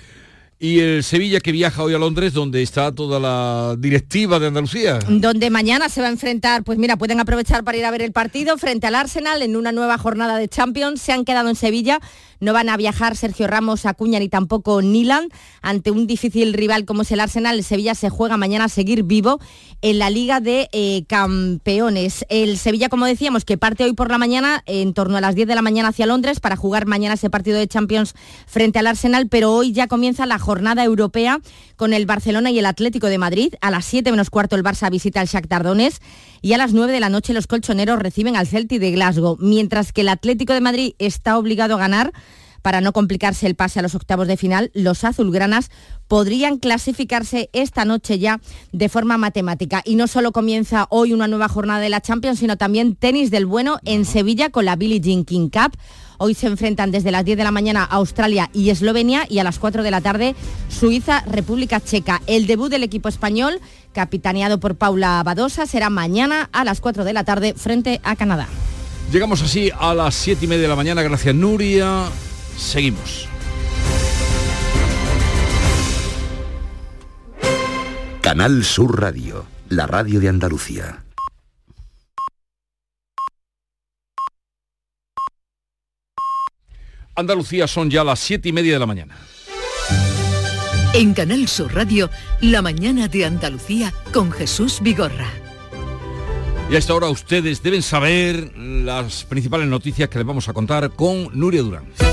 Y el Sevilla que viaja hoy a Londres, donde está toda la directiva de Andalucía. Donde mañana se va a enfrentar, pues mira, pueden aprovechar para ir a ver el partido frente al Arsenal en una nueva jornada de Champions. Se han quedado en Sevilla No van a viajar Sergio Ramos, Acuña ni tampoco Nilan. Ante un difícil rival como es el Arsenal, el Sevilla se juega mañana a seguir vivo en la Liga de eh, Campeones. El Sevilla, como decíamos, que parte hoy por la mañana, en torno a las 10 de la mañana hacia Londres, para jugar mañana ese partido de Champions frente al Arsenal, pero hoy ya comienza la jornada europea con el Barcelona y el Atlético de Madrid. A las 7 menos cuarto el Barça visita al Shakhtar Donetsk y a las 9 de la noche los colchoneros reciben al Celtic de Glasgow, mientras que el Atlético de Madrid está obligado a ganar para no complicarse el pase a los octavos de final, los azulgranas podrían clasificarse esta noche ya de forma matemática. Y no solo comienza hoy una nueva jornada de la Champions, sino también tenis del bueno en Sevilla con la Billie Jean King Cup. Hoy se enfrentan desde las 10 de la mañana Australia y Eslovenia y a las 4 de la tarde Suiza, República Checa. El debut del equipo español, capitaneado por Paula Badosa, será mañana a las 4 de la tarde frente a Canadá. Llegamos así a las 7 y media de la mañana. Gracias Nuria. Seguimos. Canal Sur Radio, la radio de Andalucía. Andalucía son ya las 7 y media de la mañana. En Canal Sur Radio, la mañana de Andalucía con Jesús Vigorra. Y a esta hora ustedes deben saber las principales noticias que les vamos a contar con Nuria Durán.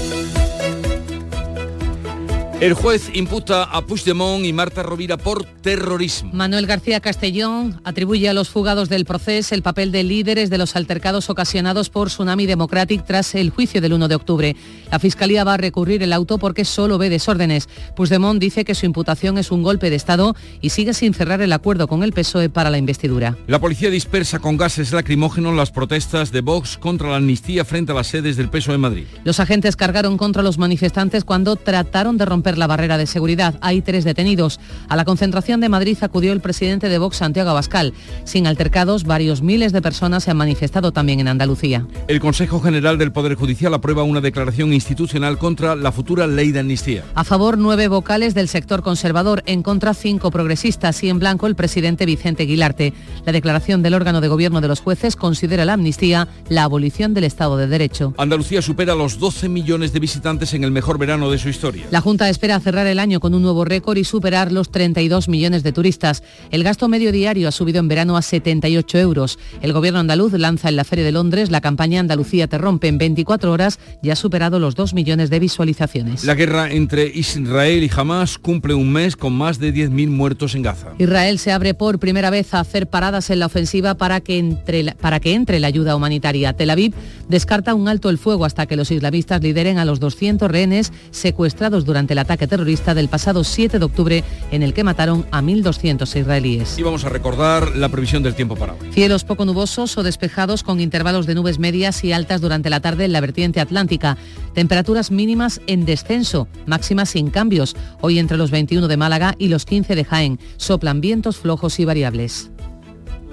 El juez imputa a Puigdemont y Marta Rovira por terrorismo. Manuel García Castellón atribuye a los fugados del proceso el papel de líderes de los altercados ocasionados por Tsunami Democratic tras el juicio del 1 de octubre. La Fiscalía va a recurrir el auto porque solo ve desórdenes. Puigdemont dice que su imputación es un golpe de Estado y sigue sin cerrar el acuerdo con el PSOE para la investidura. La policía dispersa con gases lacrimógenos las protestas de Vox contra la amnistía frente a las sedes del PSOE en Madrid. Los agentes cargaron contra los manifestantes cuando trataron de romper la barrera de seguridad. Hay tres detenidos. A la concentración de Madrid acudió el presidente de Vox, Santiago Abascal. Sin altercados, varios miles de personas se han manifestado también en Andalucía. El Consejo General del Poder Judicial aprueba una declaración institucional contra la futura ley de amnistía. A favor, nueve vocales del sector conservador, en contra, cinco progresistas y en blanco el presidente Vicente Guilarte. La declaración del órgano de gobierno de los jueces considera la amnistía la abolición del Estado de Derecho. Andalucía supera los 12 millones de visitantes en el mejor verano de su historia. La Junta espera cerrar el año con un nuevo récord y superar los 32 millones de turistas. El gasto medio diario ha subido en verano a 78 euros. El gobierno andaluz lanza en la Feria de Londres la campaña Andalucía te rompe en 24 horas y ha superado los 2 millones de visualizaciones. La guerra entre Israel y Hamas cumple un mes con más de 10.000 muertos en Gaza. Israel se abre por primera vez a hacer paradas en la ofensiva para que, entre la, para que entre la ayuda humanitaria. Tel Aviv descarta un alto el fuego hasta que los islamistas lideren a los 200 rehenes secuestrados durante el ataque terrorista del pasado 7 de octubre en el que mataron a 1.200 israelíes. Y vamos a recordar la previsión del tiempo para hoy. Cielos poco nubosos o despejados con intervalos de nubes medias y altas durante la tarde en la vertiente atlántica. Temperaturas mínimas en descenso, máximas sin cambios. Hoy entre los 21 de Málaga y los 15 de Jaén. Soplan vientos flojos y variables.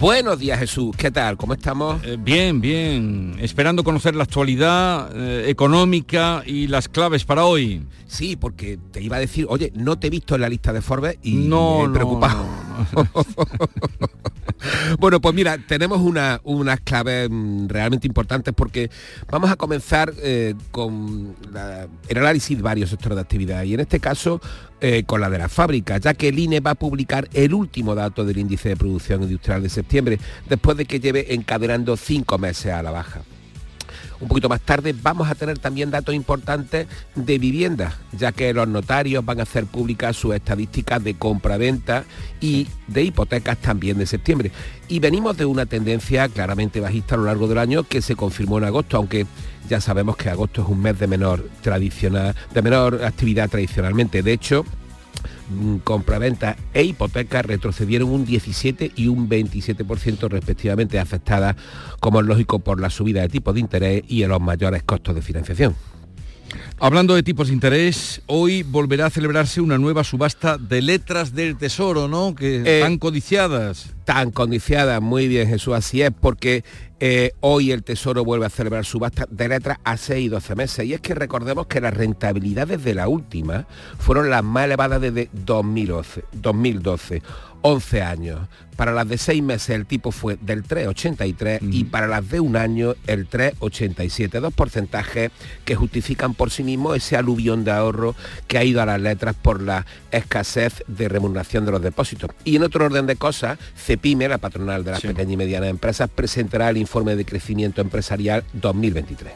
Buenos días Jesús, ¿qué tal? ¿Cómo estamos? Eh, bien, bien. Esperando conocer la actualidad eh, económica y las claves para hoy. Sí, porque te iba a decir, oye, no te he visto en la lista de Forbes y no, me he preocupado. No, <laughs> bueno, pues mira, tenemos una, unas claves mm, realmente importantes porque vamos a comenzar eh, con la, el análisis de varios sectores de actividad y en este caso con la de las fábricas, ya que el INE va a publicar el último dato del índice de producción industrial de septiembre, después de que lleve encadenando cinco meses a la baja. un poquito más tarde, vamos a tener también datos importantes de viviendas, ya que los notarios van a hacer públicas sus estadísticas de compra-venta y de hipotecas también de septiembre. Y venimos de una tendencia claramente bajista a lo largo del año que se confirmó en agosto, aunque ya sabemos que agosto es un mes de menor tradicional, de menor actividad tradicionalmente. De hecho, compraventa e hipotecas retrocedieron un 17 y un 27% respectivamente afectadas, como es lógico, por la subida de tipos de interés y en los mayores costos de financiación. Hablando de tipos de interés, hoy volverá a celebrarse una nueva subasta de letras del tesoro, ¿no? Que Eh, están codiciadas. Tan codiciadas, muy bien Jesús, así es, porque eh, hoy el Tesoro vuelve a celebrar subasta de letras a 6 y 12 meses. Y es que recordemos que las rentabilidades de la última fueron las más elevadas desde 2011, 2012. 11 años. Para las de 6 meses el tipo fue del 3,83 y para las de un año el 3,87. Dos porcentajes que justifican por sí mismos ese aluvión de ahorro que ha ido a las letras por la escasez de remuneración de los depósitos. Y en otro orden de cosas, CEPIME, la patronal de las pequeñas y medianas empresas, presentará el informe de crecimiento empresarial 2023.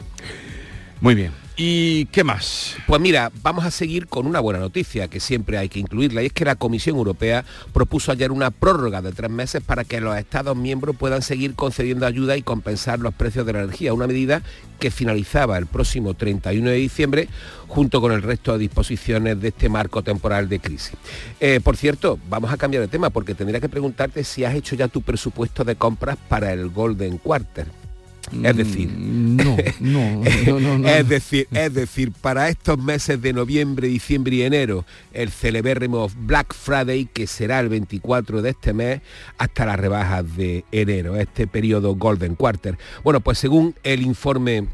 Muy bien. ¿Y qué más? Pues mira, vamos a seguir con una buena noticia que siempre hay que incluirla y es que la Comisión Europea propuso ayer una prórroga de tres meses para que los Estados miembros puedan seguir concediendo ayuda y compensar los precios de la energía, una medida que finalizaba el próximo 31 de diciembre junto con el resto de disposiciones de este marco temporal de crisis. Eh, por cierto, vamos a cambiar de tema porque tendría que preguntarte si has hecho ya tu presupuesto de compras para el Golden Quarter. Es decir, no, no, <laughs> no, no, no. es decir, es decir, para estos meses de noviembre, diciembre y enero, el celebérrimo Black Friday, que será el 24 de este mes, hasta las rebajas de enero, este periodo Golden Quarter. Bueno, pues según el informe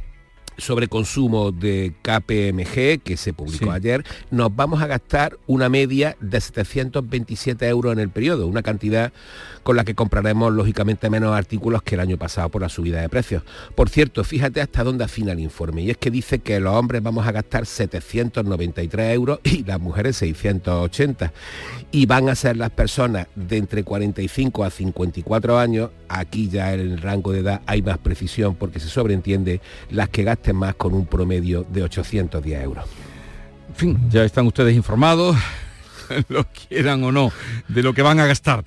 sobre consumo de KPMG que se publicó ayer, nos vamos a gastar una media de 727 euros en el periodo, una cantidad con la que compraremos lógicamente menos artículos que el año pasado por la subida de precios. Por cierto, fíjate hasta dónde afina el informe, y es que dice que los hombres vamos a gastar 793 euros y las mujeres 680. Y van a ser las personas de entre 45 a 54 años, aquí ya en el rango de edad hay más precisión porque se sobreentiende las que gasten más con un promedio de 810 euros. En fin, ya están ustedes informados, <laughs> lo quieran o no, de lo que van a gastar.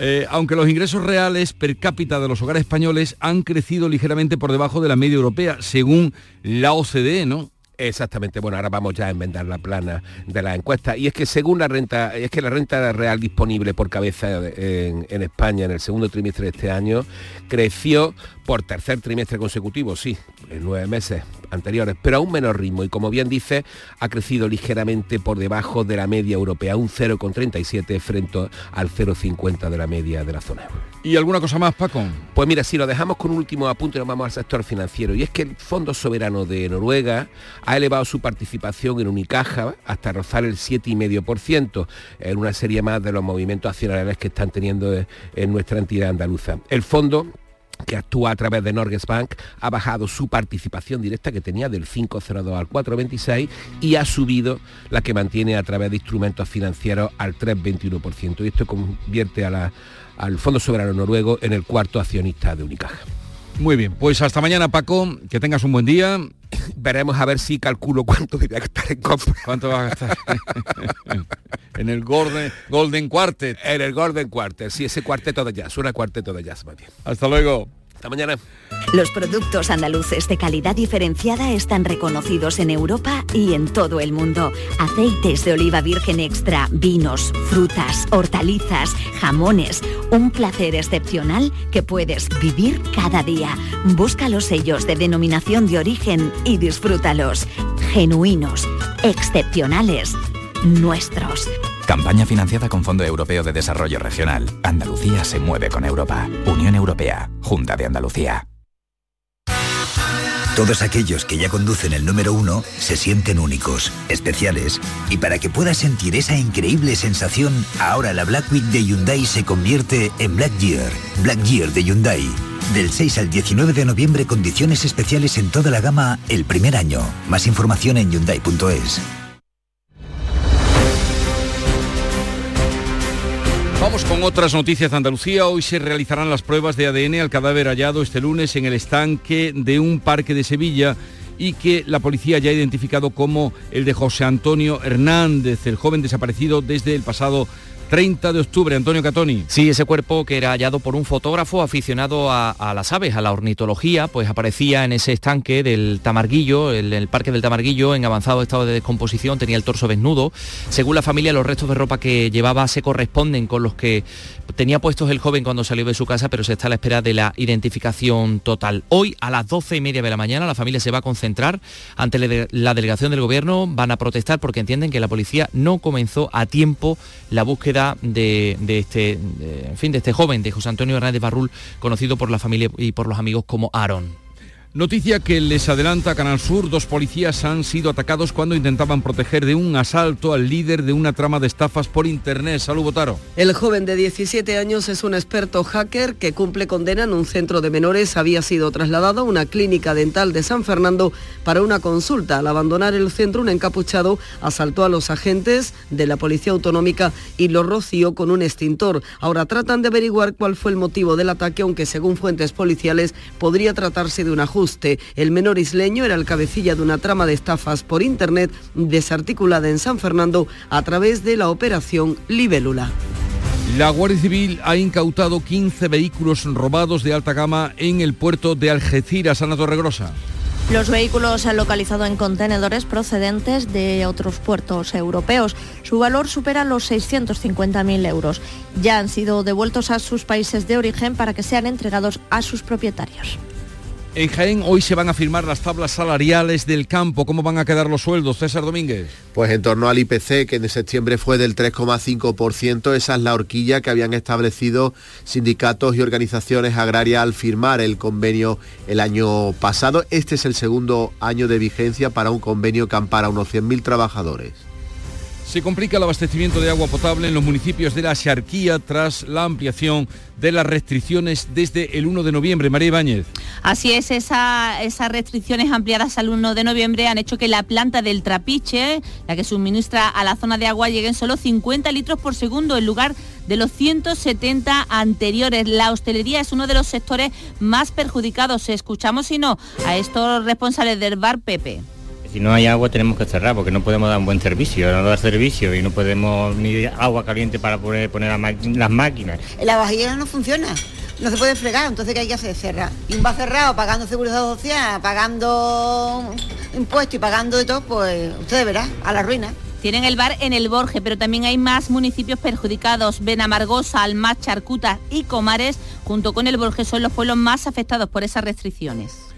Eh, aunque los ingresos reales per cápita de los hogares españoles han crecido ligeramente por debajo de la media europea, según la OCDE, ¿no? Exactamente, bueno, ahora vamos ya a enmendar la plana de la encuesta. Y es que según la renta, es que la renta real disponible por cabeza en, en España en el segundo trimestre de este año creció por tercer trimestre consecutivo, sí, en nueve meses anteriores, pero a un menor ritmo y como bien dice, ha crecido ligeramente por debajo de la media europea, un 0,37 frente al 0,50 de la media de la zona. ¿Y alguna cosa más, Paco? Pues mira, si lo dejamos con un último apunte, nos vamos al sector financiero. Y es que el Fondo Soberano de Noruega ha elevado su participación en Unicaja hasta rozar el 7,5% en una serie más de los movimientos accionariales que están teniendo en nuestra entidad andaluza. El fondo que actúa a través de Norges Bank, ha bajado su participación directa que tenía del 5,02 al 4,26 y ha subido la que mantiene a través de instrumentos financieros al 3,21%. Y esto convierte a al Fondo Soberano Noruego en el cuarto accionista de Unicaja. Muy bien, pues hasta mañana Paco, que tengas un buen día. <laughs> Veremos a ver si calculo cuánto voy a gastar en compra. ¿Cuánto va a gastar? <laughs> en el Golden, Golden Quartet. En el Golden Quartet, sí, ese cuarteto de jazz, suena cuarteto de jazz más bien. Hasta luego. Hasta mañana. Los productos andaluces de calidad diferenciada están reconocidos en Europa y en todo el mundo. Aceites de oliva virgen extra, vinos, frutas, hortalizas, jamones. Un placer excepcional que puedes vivir cada día. Busca los sellos de denominación de origen y disfrútalos. Genuinos, excepcionales, nuestros. Campaña financiada con Fondo Europeo de Desarrollo Regional. Andalucía se mueve con Europa. Unión Europea. Junta de Andalucía. Todos aquellos que ya conducen el número uno se sienten únicos, especiales, y para que puedas sentir esa increíble sensación, ahora la Black Week de Hyundai se convierte en Black Year. Black Year de Hyundai. Del 6 al 19 de noviembre condiciones especiales en toda la gama el primer año. Más información en hyundai.es. Vamos con otras noticias de Andalucía. Hoy se realizarán las pruebas de ADN al cadáver hallado este lunes en el estanque de un parque de Sevilla y que la policía ya ha identificado como el de José Antonio Hernández, el joven desaparecido desde el pasado 30 de octubre, Antonio Catoni. Sí, ese cuerpo que era hallado por un fotógrafo aficionado a, las aves, a la ornitología, pues aparecía en ese estanque del Tamarguillo, el, el, parque del Tamarguillo, en avanzado estado de descomposición, tenía el torso desnudo. Según la familia, los restos de ropa que llevaba se corresponden con los que tenía puestos el joven cuando salió de su casa, pero se está a la espera de la identificación total. Hoy, a las 12 y media de la mañana, la familia se va a concentrar ante la delegación del gobierno, van a protestar porque entienden que la policía no comenzó a tiempo la búsqueda de, este, en fin, de este joven, de José Antonio Hernández Barrul, conocido por la familia y por los amigos como Aaron. Noticia que les adelanta Canal Sur, dos policías han sido atacados cuando intentaban proteger de un asalto al líder de una trama de estafas por internet. Salud, Botaro. El joven de 17 años es un experto hacker que cumple condena en un centro de menores. Había sido trasladado a una clínica dental de San Fernando para una consulta. Al abandonar el centro, un encapuchado asaltó a los agentes de la Policía Autonómica y los roció con un extintor. Ahora tratan de averiguar cuál fue el motivo del ataque, aunque según fuentes policiales podría tratarse de una ajuste. El menor isleño era el cabecilla de una trama de estafas por Internet desarticulada en San Fernando a través de la operación Libélula. La Guardia Civil ha incautado 15 vehículos robados de alta gama en el puerto de Algeciras, Ana Torregrosa. Los vehículos se han localizado en contenedores procedentes de otros puertos europeos. Su valor supera los 650.000 euros. Ya han sido devueltos a sus países de origen para que sean entregados a sus propietarios. En Jaén hoy se van a firmar las tablas salariales del campo. ¿Cómo van a quedar los sueldos, César Domínguez? Pues en torno al IPC, que en septiembre fue del 3,5%, esa es la horquilla que habían establecido sindicatos y organizaciones agrarias al firmar el convenio el año pasado. Este es el segundo año de vigencia para un convenio que ampara unos 100.000 trabajadores. Se complica el abastecimiento de agua potable en los municipios de la Xarquía tras la ampliación de las restricciones desde el 1 de noviembre. María Ibáñez. Así es, esa, esas restricciones ampliadas al 1 de noviembre han hecho que la planta del Trapiche, la que suministra a la zona de agua, lleguen solo 50 litros por segundo en lugar de los 170 anteriores. La hostelería es uno de los sectores más perjudicados. Escuchamos, si no, a estos responsables del bar Pepe si no hay agua tenemos que cerrar porque no podemos dar un buen servicio, no dar servicio y no podemos ni agua caliente para poder poner las máquinas. La vajilla no funciona, no se puede fregar, entonces ¿qué hay que hacer? Cerrar. Y un bar cerrado, pagando seguridad social, pagando impuestos y pagando de todo, pues usted verá, a la ruina. Tienen el bar en el Borge, pero también hay más municipios perjudicados. Benamargosa, Almaz, Charcuta y Comares, junto con el Borge, son los pueblos más afectados por esas restricciones.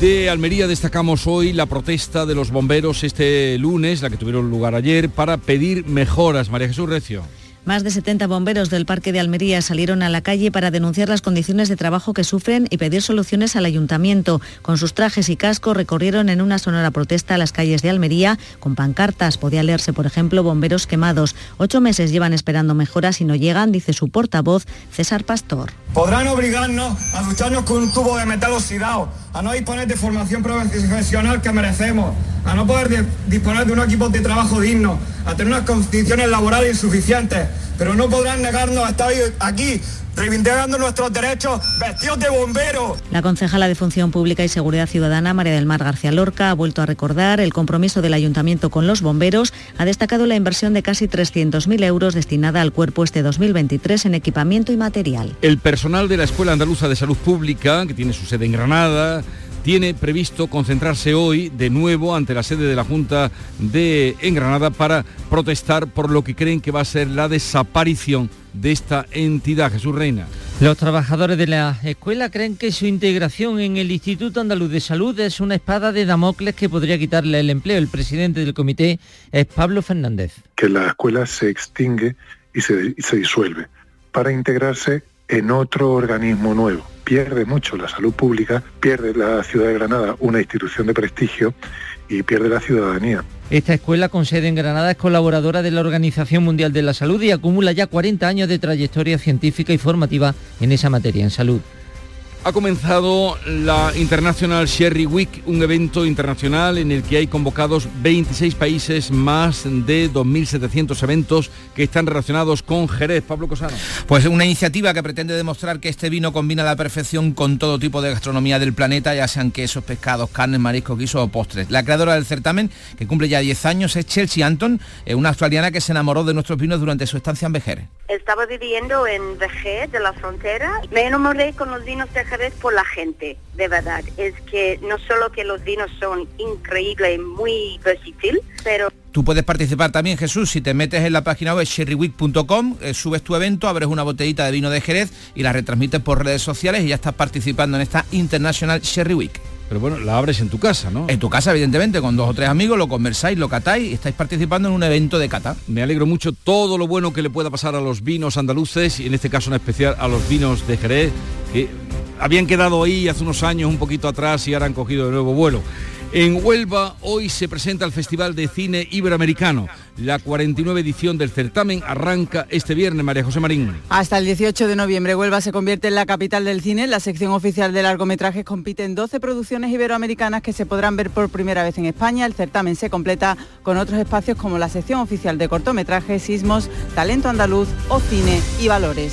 De Almería destacamos hoy la protesta de los bomberos este lunes, la que tuvieron lugar ayer, para pedir mejoras. María Jesús Recio. Más de 70 bomberos del Parque de Almería salieron a la calle para denunciar las condiciones de trabajo que sufren y pedir soluciones al ayuntamiento. Con sus trajes y cascos recorrieron en una sonora protesta las calles de Almería con pancartas. Podía leerse, por ejemplo, bomberos quemados. Ocho meses llevan esperando mejoras y no llegan, dice su portavoz, César Pastor. Podrán obligarnos a ducharnos con un tubo de metal oxidado, a no disponer de formación profesional que merecemos, a no poder de, disponer de unos equipos de trabajo dignos, a tener unas condiciones laborales insuficientes, pero no podrán negarnos a estar aquí reivindicando nuestros derechos vestidos de bomberos. La concejala de Función Pública y Seguridad Ciudadana, María del Mar García Lorca, ha vuelto a recordar el compromiso del ayuntamiento con los bomberos, ha destacado la inversión de casi 300.000 euros destinada al cuerpo este 2023 en equipamiento y material. El personal de la Escuela Andaluza de Salud Pública, que tiene su sede en Granada, tiene previsto concentrarse hoy de nuevo ante la sede de la Junta de en Granada para protestar por lo que creen que va a ser la desaparición de esta entidad. Jesús Reina. Los trabajadores de la escuela creen que su integración en el Instituto Andaluz de Salud es una espada de Damocles que podría quitarle el empleo. El presidente del comité es Pablo Fernández. Que la escuela se extingue y se, y se disuelve para integrarse en otro organismo nuevo. Pierde mucho la salud pública, pierde la ciudad de Granada una institución de prestigio y pierde la ciudadanía. Esta escuela con sede en Granada es colaboradora de la Organización Mundial de la Salud y acumula ya 40 años de trayectoria científica y formativa en esa materia, en salud. Ha comenzado la International Sherry Week, un evento internacional en el que hay convocados 26 países, más de 2.700 eventos que están relacionados con Jerez. Pablo Cosano. Pues una iniciativa que pretende demostrar que este vino combina la perfección con todo tipo de gastronomía del planeta, ya sean quesos, pescados, carnes, mariscos, guisos o postres. La creadora del certamen, que cumple ya 10 años, es Chelsea Anton, una australiana que se enamoró de nuestros vinos durante su estancia en Vejer. Estaba viviendo en Vejer de la frontera. Me enamoré con los vinos de Jerez por la gente, de verdad. Es que no solo que los vinos son increíbles, muy versátiles, pero Tú puedes participar también, Jesús, si te metes en la página web sherryweek.com, eh, subes tu evento, abres una botellita de vino de Jerez y la retransmites por redes sociales y ya estás participando en esta International Sherry Week. Pero bueno, la abres en tu casa, ¿no? En tu casa, evidentemente, con dos o tres amigos, lo conversáis, lo catáis y estáis participando en un evento de cata. Me alegro mucho todo lo bueno que le pueda pasar a los vinos andaluces y en este caso en especial a los vinos de Jerez, que habían quedado ahí hace unos años un poquito atrás y ahora han cogido de nuevo vuelo. En Huelva hoy se presenta el Festival de Cine Iberoamericano. La 49 edición del certamen arranca este viernes, María José Marín. Hasta el 18 de noviembre, Huelva se convierte en la capital del cine. La sección oficial de largometrajes compite en 12 producciones iberoamericanas que se podrán ver por primera vez en España. El certamen se completa con otros espacios como la sección oficial de cortometrajes, sismos, talento andaluz o cine y valores.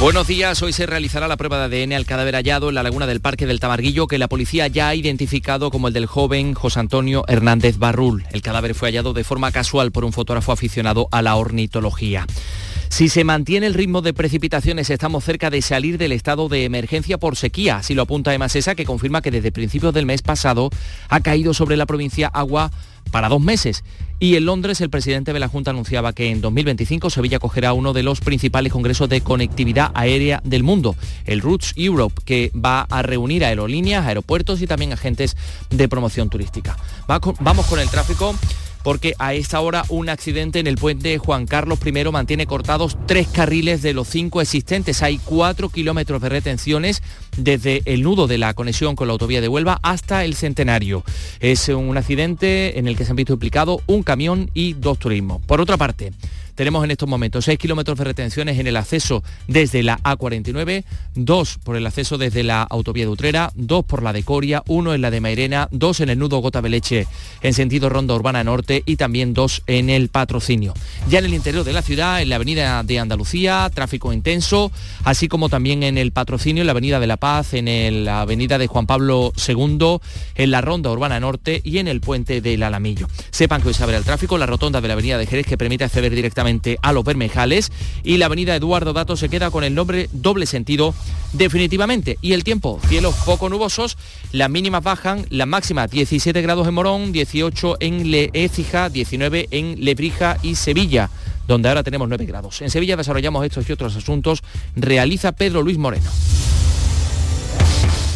Buenos días, hoy se realizará la prueba de ADN al cadáver hallado en la laguna del Parque del Tamarguillo que la policía ya ha identificado como el del joven José Antonio Hernández Barrul. El cadáver fue hallado de forma casual por un fotógrafo aficionado a la ornitología. Si se mantiene el ritmo de precipitaciones, estamos cerca de salir del estado de emergencia por sequía, así lo apunta EMASESA, que confirma que desde principios del mes pasado ha caído sobre la provincia agua para dos meses. Y en Londres el presidente de la Junta anunciaba que en 2025 Sevilla acogerá uno de los principales congresos de conectividad aérea del mundo, el Roots Europe, que va a reunir aerolíneas, aeropuertos y también agentes de promoción turística. vamos con el tráfico porque a esta hora un accidente en el puente Juan Carlos I mantiene cortados tres carriles de los cinco existentes. Hay cuatro kilómetros de retenciones desde el nudo de la conexión con la autovía de Huelva hasta el Centenario. Es un accidente en el que se han visto implicados un camión y dos turismos. Por otra parte, tenemos en estos momentos 6 kilómetros de retenciones en el acceso desde la A49, 2 por el acceso desde la autovía de Utrera, 2 por la de Coria, 1 en la de Mairena, 2 en el nudo Gota Beleche en sentido Ronda Urbana Norte y también 2 en el patrocinio. Ya en el interior de la ciudad, en la avenida de Andalucía, tráfico intenso, así como también en el patrocinio, en la avenida de La Paz, en la avenida de Juan Pablo II, en la Ronda Urbana Norte y en el puente del Alamillo. Sepan que hoy se abre el tráfico, la rotonda de la avenida de Jerez que permite acceder directamente a los Bermejales y la avenida Eduardo Dato se queda con el nombre doble sentido definitivamente. Y el tiempo, cielos poco nubosos, las mínimas bajan, las máximas 17 grados en Morón, 18 en Leécija, 19 en Lebrija y Sevilla donde ahora tenemos 9 grados. En Sevilla desarrollamos estos y otros asuntos, realiza Pedro Luis Moreno.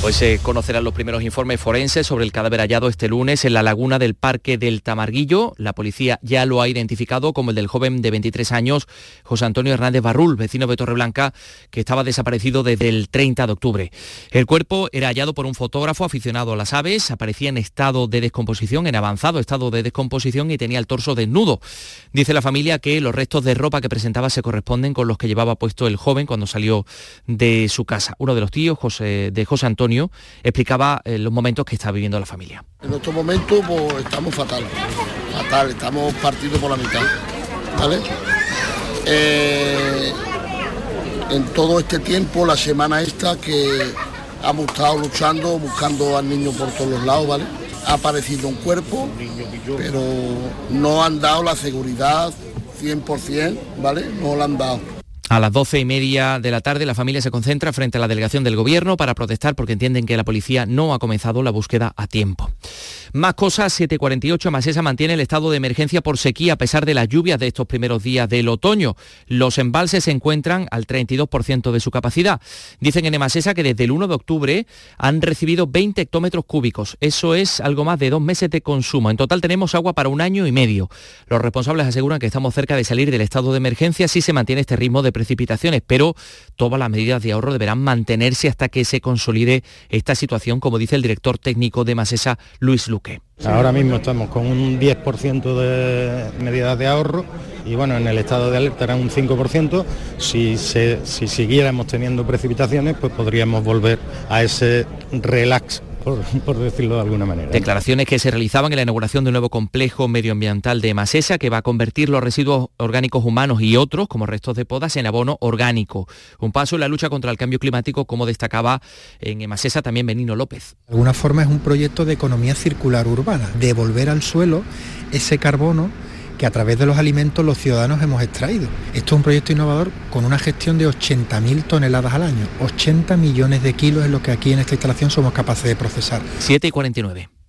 Hoy se conocerán los primeros informes forenses sobre el cadáver hallado este lunes en la laguna del Parque del Tamarguillo. La policía ya lo ha identificado como el del joven de 23 años, José Antonio Hernández Barrul, vecino de Torreblanca, que estaba desaparecido desde el 30 de octubre. El cuerpo era hallado por un fotógrafo aficionado a las aves, aparecía en estado de descomposición, en avanzado estado de descomposición y tenía el torso desnudo. Dice la familia que los restos de ropa que presentaba se corresponden con los que llevaba puesto el joven cuando salió de su casa. Uno de los tíos de José Antonio explicaba eh, los momentos que está viviendo la familia. En estos momentos pues, estamos fatal, fatal, estamos partidos por la mitad, ¿vale? Eh, en todo este tiempo, la semana esta que hemos estado luchando, buscando al niño por todos los lados, ¿vale? Ha aparecido un cuerpo, pero no han dado la seguridad 100%, ¿vale? No lo han dado A las doce y media de la tarde la familia se concentra frente a la delegación del gobierno para protestar porque entienden que la policía no ha comenzado la búsqueda a tiempo. Más cosas, 7.48, Masesa mantiene el estado de emergencia por sequía a pesar de las lluvias de estos primeros días del otoño. Los embalses se encuentran al 32% de su capacidad. Dicen en Emasesa que desde el 1 de octubre han recibido 20 hectómetros cúbicos. Eso es algo más de dos meses de consumo. En total tenemos agua para un año y medio. Los responsables aseguran que estamos cerca de salir del estado de emergencia si se mantiene este ritmo de precipitaciones, pero todas las medidas de ahorro deberán mantenerse hasta que se consolide esta situación, como dice el director técnico de Masesa, Luis Luque. Ahora mismo estamos con un 10% de medidas de ahorro y bueno, en el estado de alerta era un 5%. Si, si siguiéramos teniendo precipitaciones, pues podríamos volver a ese relax por, decirlo de alguna manera. Declaraciones que se realizaban en la inauguración de un nuevo complejo medioambiental de Masesa que va a convertir los residuos orgánicos humanos y otros, como restos de podas, en abono orgánico. Un paso en la lucha contra el cambio climático, como destacaba en Masesa también Benino López. De alguna forma es un proyecto de economía circular urbana, devolver al suelo ese carbono que a través de los alimentos los ciudadanos hemos extraído. Esto es un proyecto innovador con una gestión de 80.000 toneladas al año. 80 millones de kilos es lo que aquí en esta instalación somos capaces de procesar. 7 y 49.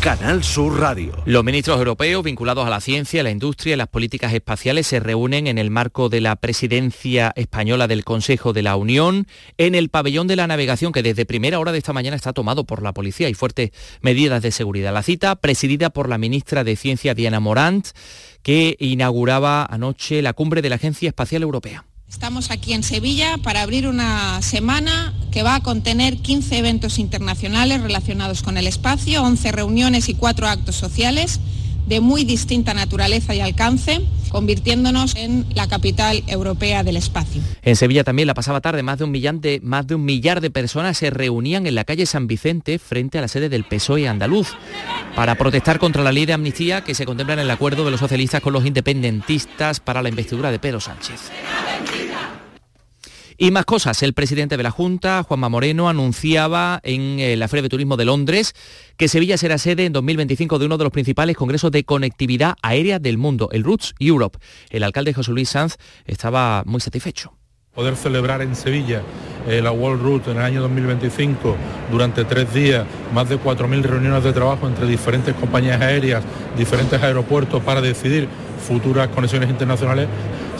Canal Sur Radio. Los ministros europeos vinculados a la ciencia, la industria y las políticas espaciales se reúnen en el marco de la presidencia española del Consejo de la Unión en el pabellón de la navegación que desde primera hora de esta mañana está tomado por la policía y fuertes medidas de seguridad. La cita presidida por la ministra de Ciencia Diana Morant que inauguraba anoche la cumbre de la Agencia Espacial Europea. Estamos aquí en Sevilla para abrir una semana que va a contener 15 eventos internacionales relacionados con el espacio, 11 reuniones y 4 actos sociales de muy distinta naturaleza y alcance, convirtiéndonos en la capital europea del espacio. En Sevilla también la pasada tarde más de un, millán de, más de un millar de personas se reunían en la calle San Vicente frente a la sede del PSOE andaluz para protestar contra la ley de amnistía que se contempla en el acuerdo de los socialistas con los independentistas para la investidura de Pedro Sánchez. Y más cosas, el presidente de la Junta, Juanma Moreno, anunciaba en eh, la Feria de Turismo de Londres que Sevilla será sede en 2025 de uno de los principales congresos de conectividad aérea del mundo, el Roots Europe. El alcalde José Luis Sanz estaba muy satisfecho poder celebrar en Sevilla eh, la World Route en el año 2025 durante tres días, más de 4.000 reuniones de trabajo entre diferentes compañías aéreas, diferentes aeropuertos para decidir futuras conexiones internacionales.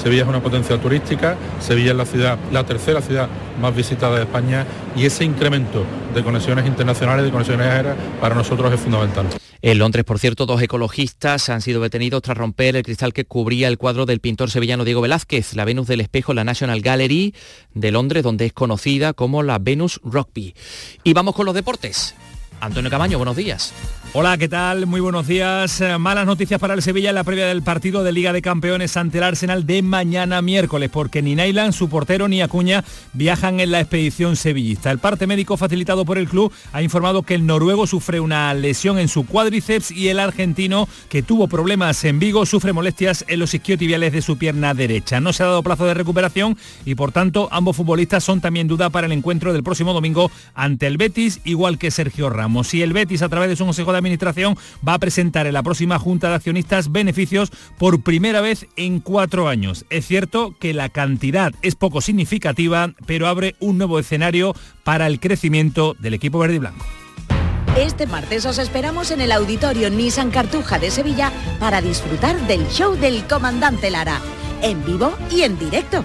Sevilla es una potencia turística, Sevilla es la ciudad, la tercera ciudad más visitada de España y ese incremento de conexiones internacionales, de conexiones aéreas, para nosotros es fundamental. En Londres, por cierto, dos ecologistas han sido detenidos tras romper el cristal que cubría el cuadro del pintor sevillano Diego Velázquez, la Venus del Espejo, la National Gallery de Londres, donde es conocida como la Venus Rugby. Y vamos con los deportes. Antonio Camaño, buenos días. Hola, ¿qué tal? Muy buenos días. Eh, malas noticias para el Sevilla en la previa del partido de Liga de Campeones ante el Arsenal de mañana miércoles, porque ni Nailan, su portero, ni Acuña viajan en la expedición sevillista. El parte médico facilitado por el club ha informado que el noruego sufre una lesión en su cuádriceps y el argentino, que tuvo problemas en Vigo, sufre molestias en los isquiotibiales de su pierna derecha. No se ha dado plazo de recuperación y por tanto ambos futbolistas son también duda para el encuentro del próximo domingo ante el Betis, igual que Sergio Ramos. Si el Betis a través de su consejo de Administración va a presentar en la próxima Junta de Accionistas beneficios por primera vez en cuatro años. Es cierto que la cantidad es poco significativa, pero abre un nuevo escenario para el crecimiento del equipo verde y blanco. Este martes os esperamos en el auditorio Nissan Cartuja de Sevilla para disfrutar del show del comandante Lara, en vivo y en directo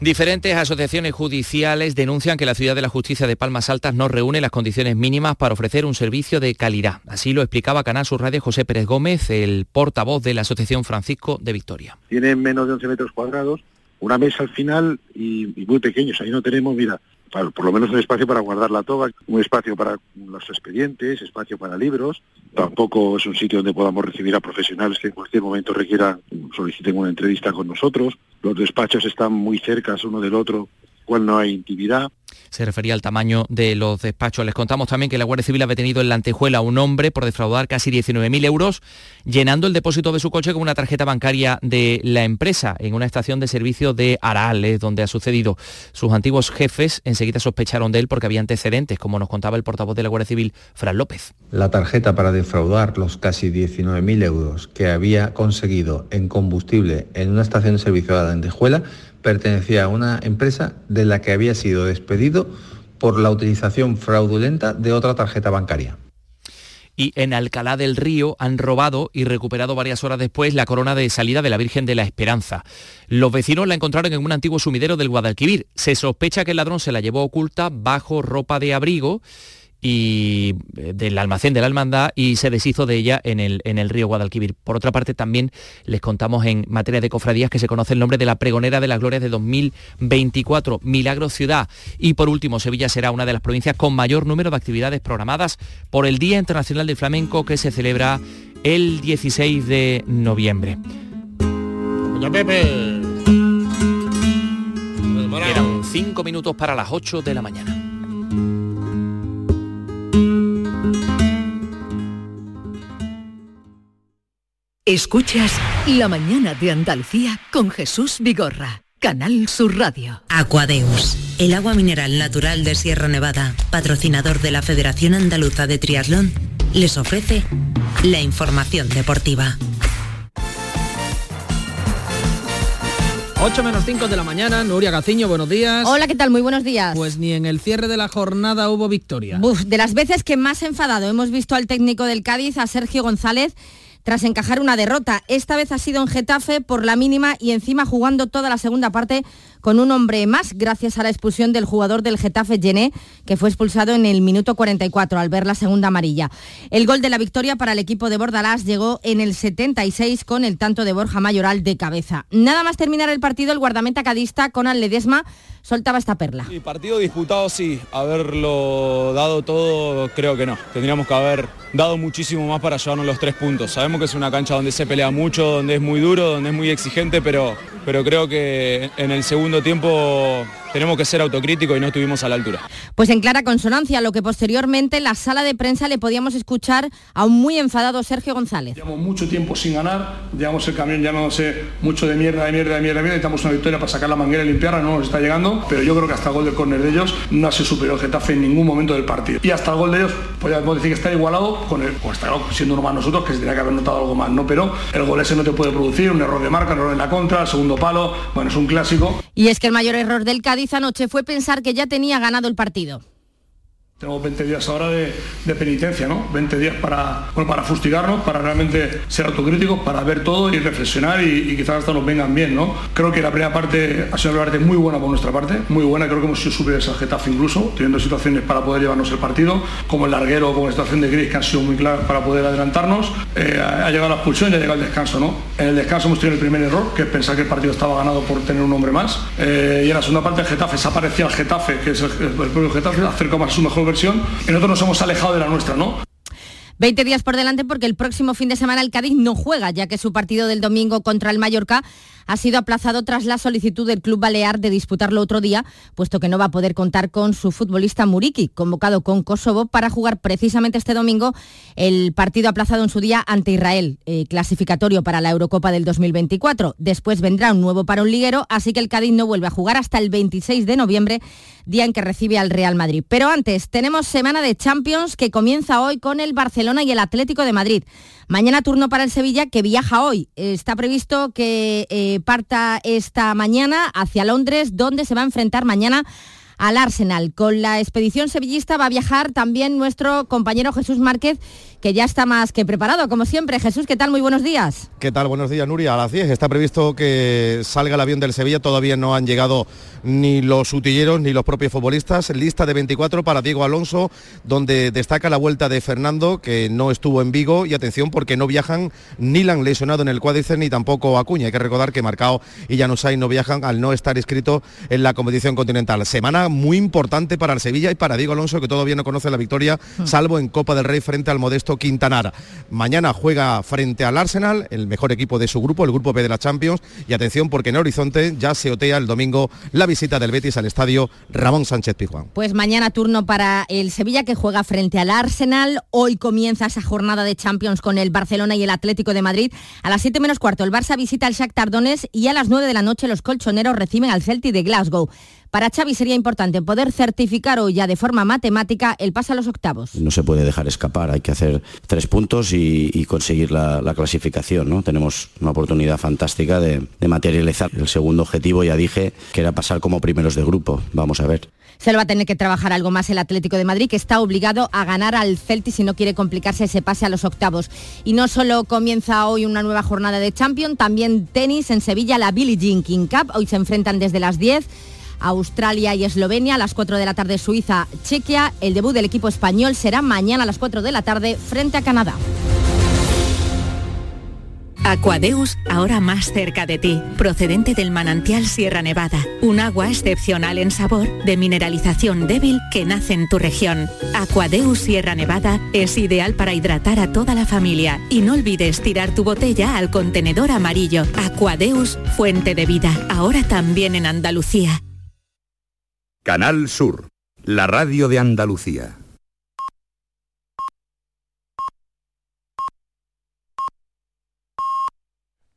Diferentes asociaciones judiciales denuncian que la Ciudad de la Justicia de Palmas Altas no reúne las condiciones mínimas para ofrecer un servicio de calidad. Así lo explicaba Canal Sur Radio José Pérez Gómez, el portavoz de la Asociación Francisco de Victoria. Tienen menos de 11 metros cuadrados una mesa al final y, y muy pequeños. Ahí no tenemos, mira, por lo menos un espacio para guardar la toga, un espacio para los expedientes, espacio para libros. Tampoco es un sitio donde podamos recibir a profesionales que en cualquier momento requieran, soliciten una entrevista con nosotros. Los despachos están muy cercas uno del otro, cual no hay intimidad. Se refería al tamaño de los despachos. Les contamos también que la Guardia Civil ha detenido en la antejuela a un hombre por defraudar casi 19.000 euros, llenando el depósito de su coche con una tarjeta bancaria de la empresa en una estación de servicio de Arales, donde ha sucedido. Sus antiguos jefes enseguida sospecharon de él porque había antecedentes, como nos contaba el portavoz de la Guardia Civil, Fran López. La tarjeta para defraudar los casi 19.000 euros que había conseguido en combustible en una estación de servicio de la Antejuela pertenecía a una empresa de la que había sido despedido por la utilización fraudulenta de otra tarjeta bancaria. y en Alcalá del Río han robado y recuperado varias horas después la corona de salida de la Virgen de la Esperanza. Los vecinos la encontraron en un antiguo sumidero del Guadalquivir. Se sospecha que el ladrón se la llevó oculta bajo ropa de abrigo y eh, del almacén de la hermandad y se deshizo de ella en el, en el río Guadalquivir. Por otra parte, también les contamos en materia de cofradías que se conoce el nombre de la pregonera de las glorias de 2024, Milagro Ciudad. Y por último, Sevilla será una de las provincias con mayor número de actividades programadas por el Día Internacional del Flamenco que se celebra el 16 de noviembre. Doña Pepe. Quedan cinco minutos para las 8 de la mañana. Escuchas La mañana de Andalucía con Jesús Vigorra, Canal Sur Radio. Aquadeus, el agua mineral natural de Sierra Nevada, patrocinador de la Federación Andaluza de Triatlón, les ofrece la información deportiva. 8 menos 5 de la mañana, Nuria Gaciño, buenos días. Hola, ¿qué tal? Muy buenos días. Pues ni en el cierre de la jornada hubo victoria. Uf, de las veces que más enfadado hemos visto al técnico del Cádiz, a Sergio González, tras encajar una derrota. Esta vez ha sido en Getafe por la mínima y encima jugando toda la segunda parte con un hombre más gracias a la expulsión del jugador del Getafe Gené, que fue expulsado en el minuto 44 al ver la segunda amarilla. El gol de la victoria para el equipo de Bordalás llegó en el 76 con el tanto de Borja Mayoral de cabeza. Nada más terminar el partido, el guardameta cadista Conan Ledesma soltaba esta perla. Y partido disputado sí, haberlo dado todo creo que no. Tendríamos que haber dado muchísimo más para llevarnos los tres puntos. Sabemos que es una cancha donde se pelea mucho, donde es muy duro, donde es muy exigente, pero, pero creo que en el segundo tiempo tenemos que ser autocríticos y no estuvimos a la altura. Pues en clara consonancia, lo que posteriormente en la sala de prensa le podíamos escuchar a un muy enfadado Sergio González. Llevamos mucho tiempo sin ganar, llevamos el camión llamándose mucho de mierda, de mierda, de mierda, de mierda, necesitamos una victoria para sacar la manguera y limpiarla, no nos está llegando, pero yo creo que hasta el gol del córner de ellos no ha sido superior el Getafe en ningún momento del partido. Y hasta el gol de ellos, podríamos decir que está igualado con el, o está siendo normal nosotros que se tendría que haber notado algo más, ¿no? Pero el gol ese no te puede producir, un error de marca, un error en la contra, el segundo palo, bueno, es un clásico. Y es que el mayor error del Cádiz anoche fue pensar que ya tenía ganado el partido. Tenemos 20 días ahora de, de penitencia, ¿no? 20 días para, bueno, para fustigarnos, para realmente ser autocríticos, para ver todo y reflexionar y, y quizás hasta nos vengan bien, ¿no? Creo que la primera parte ha sido una parte muy buena por nuestra parte, muy buena, creo que hemos sido superiores al Getafe incluso, teniendo situaciones para poder llevarnos el partido, como el larguero, como la situación de Gris, que han sido muy claras para poder adelantarnos. Eh, ha llegado la expulsión y ha llegado el descanso, ¿no? En el descanso hemos tenido el primer error, que es pensar que el partido estaba ganado por tener un hombre más. Eh, y en la segunda parte el Getafe desaparecía el Getafe, que es el, el propio Getafe, acerca más a su mejor versión nosotros nos hemos alejado de la nuestra, ¿no? 20 días por delante porque el próximo fin de semana el Cádiz no juega, ya que su partido del domingo contra el Mallorca ha sido aplazado tras la solicitud del club balear de disputarlo otro día, puesto que no va a poder contar con su futbolista Muriki, convocado con Kosovo para jugar precisamente este domingo el partido aplazado en su día ante Israel, eh, clasificatorio para la Eurocopa del 2024. Después vendrá un nuevo parón liguero, así que el Cádiz no vuelve a jugar hasta el 26 de noviembre, día en que recibe al Real Madrid. Pero antes, tenemos semana de Champions que comienza hoy con el Barcelona y el Atlético de Madrid. Mañana turno para el Sevilla que viaja hoy. Está previsto que eh, parta esta mañana hacia Londres, donde se va a enfrentar mañana al Arsenal. Con la expedición sevillista va a viajar también nuestro compañero Jesús Márquez, que ya está más que preparado, como siempre. Jesús, ¿qué tal? Muy buenos días. ¿Qué tal? Buenos días, Nuria. A las 10 está previsto que salga el avión del Sevilla. Todavía no han llegado ni los utilleros ni los propios futbolistas. Lista de 24 para Diego Alonso, donde destaca la vuelta de Fernando, que no estuvo en Vigo. Y atención, porque no viajan ni han lesionado en el cuádriceps ni tampoco Acuña. Hay que recordar que Marcao y Janusay no viajan al no estar inscrito en la competición continental. Semana muy importante para el Sevilla y para Diego Alonso, que todavía no conoce la victoria, hmm. salvo en Copa del Rey frente al modesto Quintanar. Mañana juega frente al Arsenal, el mejor equipo de su grupo, el grupo P de la Champions. Y atención porque en Horizonte ya se otea el domingo la visita del Betis al estadio Ramón Sánchez Pizjuán. Pues mañana turno para el Sevilla que juega frente al Arsenal. Hoy comienza esa jornada de Champions con el Barcelona y el Atlético de Madrid. A las 7 menos cuarto el Barça visita al Shakhtar Donetsk y a las 9 de la noche los colchoneros reciben al Celtic de Glasgow. Para Xavi sería importante poder certificar hoy ya de forma matemática el pase a los octavos. No se puede dejar escapar, hay que hacer tres puntos y, conseguir la, clasificación. ¿no? Tenemos una oportunidad fantástica de, de materializar el segundo objetivo, ya dije, que era pasar como primeros de grupo. Vamos a ver. Se lo va a tener que trabajar algo más el Atlético de Madrid, que está obligado a ganar al Celtic si no quiere complicarse ese pase a los octavos. Y no solo comienza hoy una nueva jornada de Champions, también tenis en Sevilla, la Billie Jean King Cup. Hoy se enfrentan desde las 10 Australia y Eslovenia, a las 4 de la tarde Suiza, Chequia. El debut del equipo español será mañana a las 4 de la tarde frente a Canadá. Aquadeus, ahora más cerca de ti, procedente del manantial Sierra Nevada, un agua excepcional en sabor, de mineralización débil que nace en tu región. Aquadeus Sierra Nevada es ideal para hidratar a toda la familia y no olvides tirar tu botella al contenedor amarillo. Aquadeus, fuente de vida, ahora también en Andalucía. Canal Sur, la radio de Andalucía.